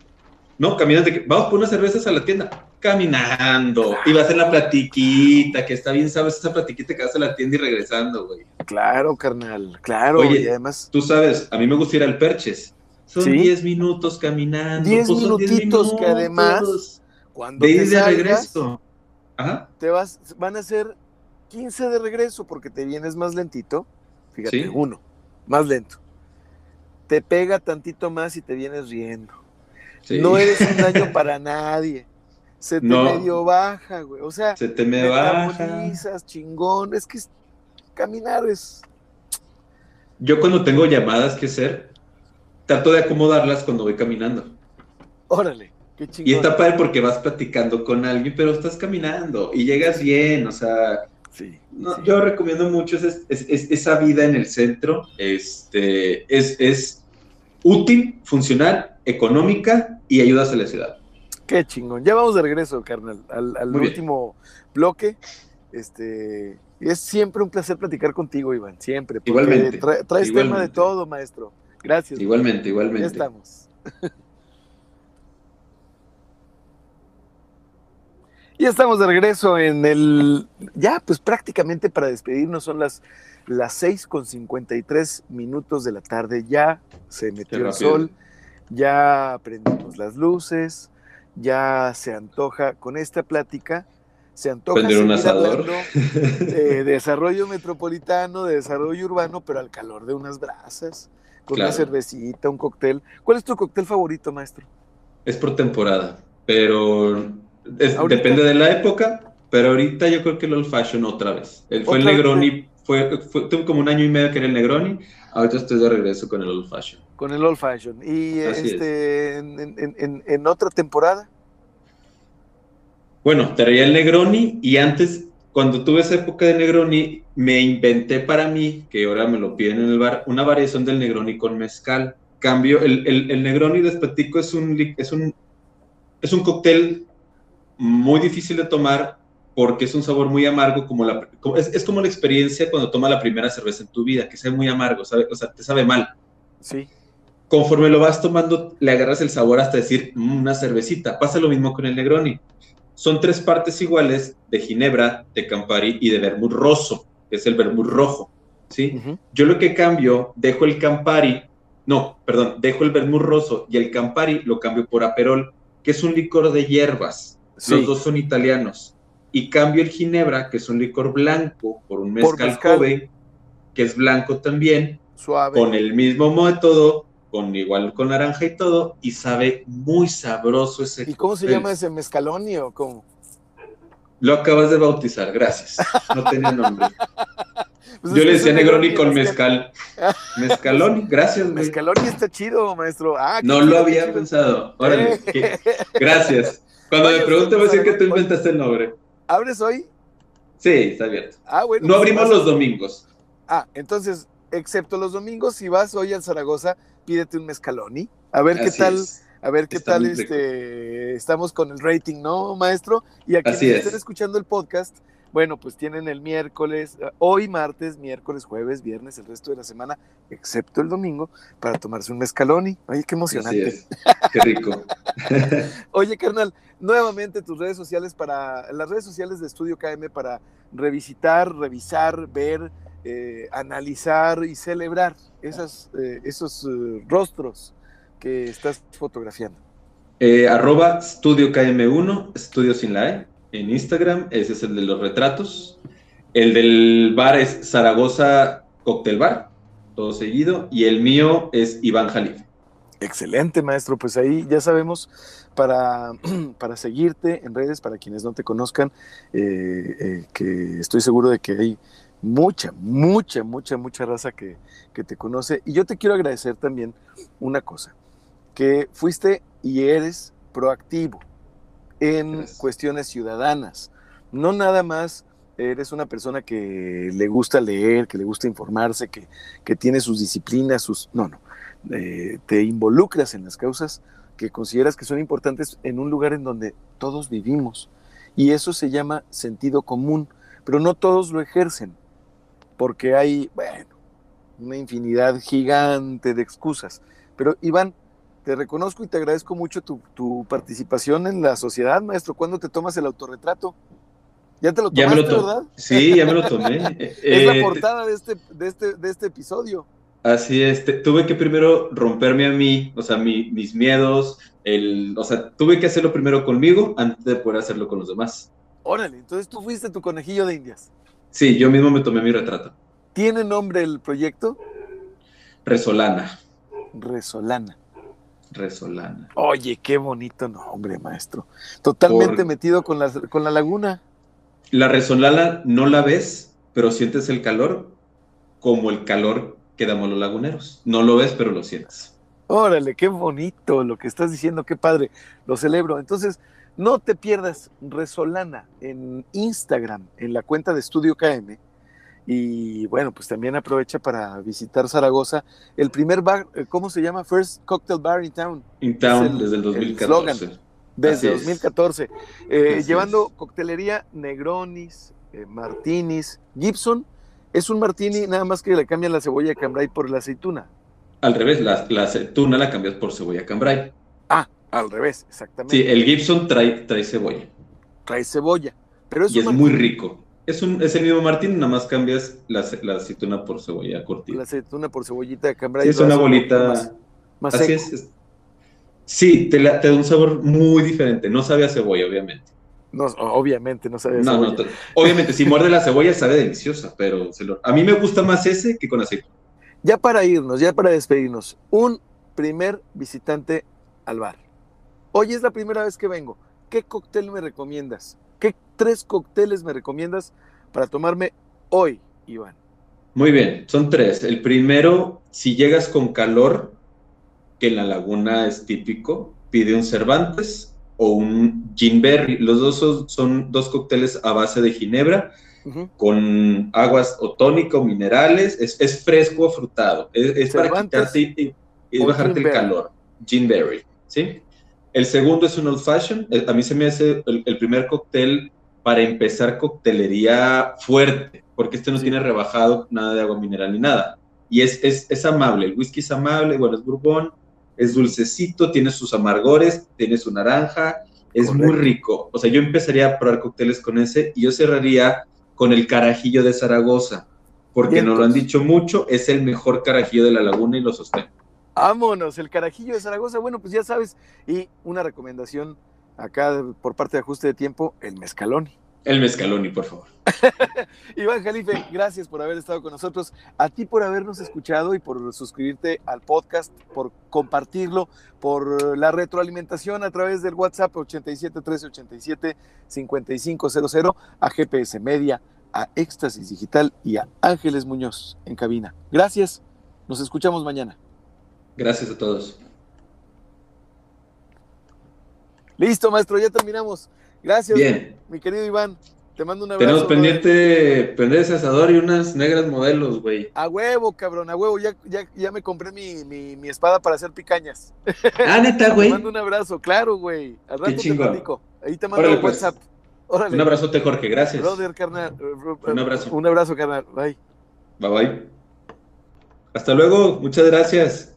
No, que vamos por unas cervezas a la tienda. Caminando. Y vas en la platiquita, que está bien, sabes, esa platiquita que vas a la tienda y regresando, güey. Claro, carnal, claro. Oye, y además, Tú sabes, a mí me gusta ir al Perches. Son Sí. 10 minutos caminando. 10 pues son 10 minutitos que además, minutos cuando de te ir y de salgas, regreso. Ajá. te vas, van a ser 15 de regreso porque te vienes más lentito. Fíjate, Sí. uno, más lento. Te pega tantito más y te vienes riendo. Sí. No eres un daño para nadie. Se te No. medio baja, güey. O sea, Se te me baja. chingón. Es que es- caminar es. Yo cuando tengo llamadas que hacer, trato de acomodarlas cuando voy caminando. Órale, qué chingón. Y está padre porque vas platicando con alguien, pero estás caminando y llegas bien, o sea, Sí, no, sí. yo recomiendo mucho es- es- es- esa vida en el centro, este, es, es útil, funcional, económica y ayudas a la ciudad. Qué chingón. Ya vamos de regreso, carnal, al, al Muy bien. último bloque. Este, es siempre un placer platicar contigo, Iván, siempre. Igualmente, tra- traes tema de todo, maestro. Gracias. Igualmente, Ya igualmente. estamos. ya estamos de regreso en el. Ya, pues prácticamente para despedirnos son las, las 6 con 53 minutos de la tarde. Ya se metió el sol, ya prendimos las luces, ya se antoja con esta plática. Se antoja Prender un asador. hablando de desarrollo metropolitano, de desarrollo urbano, pero al calor de unas brasas, con una cervecita, un cóctel. ¿Cuál es tu cóctel favorito, maestro? Es por temporada, pero es- Ahorita. depende de la época, pero ahorita yo creo que el old fashion otra vez. El, fue el vez. Negroni, fue, fue, tuve como un año y medio que era el Negroni, ahorita estoy de regreso con el old fashion. Con el old fashion. Y Así este, en, en- en- en otra temporada, Bueno, traía el Negroni y antes, cuando tuve esa época de Negroni, me inventé para mí, que ahora me lo piden en el bar, una variación del Negroni con mezcal. Cambio, el, el, el Negroni, les platico, es un, es, un, es un cóctel muy difícil de tomar porque es un sabor muy amargo, como la, es, es como la experiencia cuando tomas la primera cerveza en tu vida, que sabe muy amargo, sabe, o sea, te sabe mal. sí. conforme lo vas tomando, le agarras el sabor hasta decir "Mm, una cervecita. Pasa lo mismo con el Negroni. Son tres partes iguales de Ginebra, de Campari y de Vermouth Rosso, que es el Vermouth rojo. ¿sí? Yo lo que cambio, dejo el Campari, no, perdón, dejo el Vermouth Rosso y el Campari lo cambio por Aperol, que es un licor de hierbas. Sí. Los dos son italianos. Y cambio el Ginebra, que es un licor blanco, por un mezcal, mezcal. Kobe, que es blanco también, Suave. con el mismo método, con igual con naranja y todo, y sabe muy sabroso ese. ¿Y cómo se llama ese mezcaloni o cómo? Lo acabas de bautizar, gracias. No tenía nombre. Pues Yo le decía Negroni con mezcal. mezcal. Mezcaloni, gracias. Mezcaloni está chido, maestro. Ah, No lo había chido. pensado. Órale, gracias. Cuando me pregunte, voy a decir que tú inventaste el nombre. ¿Abres hoy? Sí, está abierto. Ah, bueno. No pues abrimos los domingos. Ah, entonces, excepto los domingos, si vas hoy a Zaragoza, pídete un mezcaloni. A ver qué tal, es. a ver qué Está tal este estamos con el rating, ¿no, maestro? Y a quienes estén escuchando el podcast, bueno, pues tienen el miércoles, eh, hoy martes, miércoles, jueves, viernes, el resto de la semana, excepto el domingo, para tomarse un mezcaloni. Oye, qué Así emocionante. es. Qué rico. Oye, carnal, nuevamente tus redes sociales para, las redes sociales de Estudio KM para revisitar, revisar, ver, eh, analizar y celebrar esas, eh, esos eh, rostros que estás fotografiando. Arroba Studio KM1, Estudio sin la E, en Instagram. Ese es el de los retratos. El del bar es Zaragoza Cocktail Bar, todo seguido. Y el mío es Iván Jalif. Excelente, maestro. Pues ahí ya sabemos para, para seguirte en redes, para quienes no te conozcan, eh, eh, que estoy seguro de que hay mucha, mucha, mucha, mucha raza que, que te conoce. Y yo te quiero agradecer también una cosa, que fuiste y eres proactivo en Gracias. cuestiones ciudadanas. No nada más eres una persona que le gusta leer, que le gusta informarse, que, que tiene sus disciplinas, sus... No, no. Eh, te involucras en las causas que consideras que son importantes en un lugar en donde todos vivimos. Y eso se llama sentido común, pero no todos lo ejercen, porque hay, bueno, una infinidad gigante de excusas. Pero Iván, te reconozco y te agradezco mucho tu, tu participación en la sociedad, maestro. ¿Cuándo te tomas el autorretrato? Ya te lo Ya tomaste, me lo tomé. ¿verdad? Sí, ya me lo tomé. Es Eh, la portada de este, de este, de este episodio. Así es, te- tuve que primero romperme a mí, o sea, mi- mis miedos, el, o sea, tuve que hacerlo primero conmigo antes de poder hacerlo con los demás. Órale, entonces tú fuiste tu conejillo de indias. Sí, yo mismo me tomé mi retrato. ¿Tiene nombre el proyecto? Resolana, Resolana. Resolana. Oye, qué bonito nombre, maestro. Totalmente Por- metido con la, con la laguna. La Resolana no la ves, pero sientes el calor como el calor que damos los laguneros. No lo ves, pero lo sientes. Órale, qué bonito lo que estás diciendo, qué padre. Lo celebro. Entonces, no te pierdas Resolana en Instagram, en la cuenta de Estudio KM. Y bueno, pues también aprovecha para visitar Zaragoza. El primer bar, eh, ¿cómo se llama? First Cocktail Bar in Town. In Town el- desde el el 2014. Desde Así es. 2014, eh, llevando es. coctelería Negronis, eh, Martinis, Gibson. Es un martini, nada más que le cambian la cebolla de cambray por la aceituna. Al revés, la, la aceituna la cambias por cebolla cambray. Ah, al revés, exactamente. Sí, el Gibson trae, trae cebolla. Trae cebolla. Pero es y es muy rico. Es, un, es el mismo Martín, nada más cambias la, ce- la aceituna por cebolla La curtida. aceituna por cebollita de cambray. Sí, es una bolita. Más, más Así es, es- Sí, te, la- te da un sabor muy diferente. No sabe a cebolla, obviamente. No, obviamente no sabe a No, cebolla. no, te- obviamente, si muerde la cebolla sabe deliciosa, pero se lo- a mí me gusta más ese que con aceite. Ya para irnos, ya para despedirnos, un primer visitante al bar. Hoy es la primera vez que vengo. ¿Qué cóctel me recomiendas? ¿Qué tres cócteles me recomiendas para tomarme hoy, Iván? Muy bien, son tres. El primero, si llegas con calor, que en la laguna es típico, pide un Cervantes o un Gin Berry. Los dos son, son dos cócteles a base de ginebra con aguas o tónico, minerales. Es, es fresco, frutado. Es, es para quitarte y, bajarte el calor. Gin Berry, ¿sí? El segundo es un Old Fashion. Eh, A mí se me hace el, el primer cóctel para empezar coctelería fuerte, porque este no tiene rebajado nada de agua mineral ni nada. y es, es, amable. El whisky es amable, bueno, es bourbon, es dulcecito, tiene sus amargores, tiene su naranja, es muy rico. O sea, yo empezaría a probar cócteles con ese y yo cerraría con el carajillo de Zaragoza, porque nos lo han dicho mucho, es el mejor carajillo de la laguna y lo sostengo. Vámonos, el carajillo de Zaragoza. Bueno, pues ya sabes, y una recomendación acá por parte de ajuste de tiempo, el mezcaloni. El mezcaloni, por favor. Iván Jalife, gracias por haber estado con nosotros. A ti por habernos escuchado y por suscribirte al podcast, por compartirlo, por la retroalimentación a través del WhatsApp 87 1387 5500 a GPS Media, a Éxtasis Digital y a Ángeles Muñoz en cabina. Gracias. Nos escuchamos mañana. Gracias a todos. Listo, maestro, ya terminamos. Gracias, Bien. mi querido Iván. Te mando un abrazo. Tenemos pendiente, pendiente asador y unas negras modelos, güey. A huevo, cabrón, a huevo. Ya, ya, ya me compré mi, mi, mi, espada para hacer picañas. Ah, neta, güey. Te mando un abrazo, claro, güey. Al rato te platico. Ahí te mando Órale, un pues. WhatsApp. Órale. Un abrazote, Jorge, gracias. Brother, carnal. Un abrazo. Un abrazo, carnal. Bye. Bye, bye. Hasta luego, muchas gracias.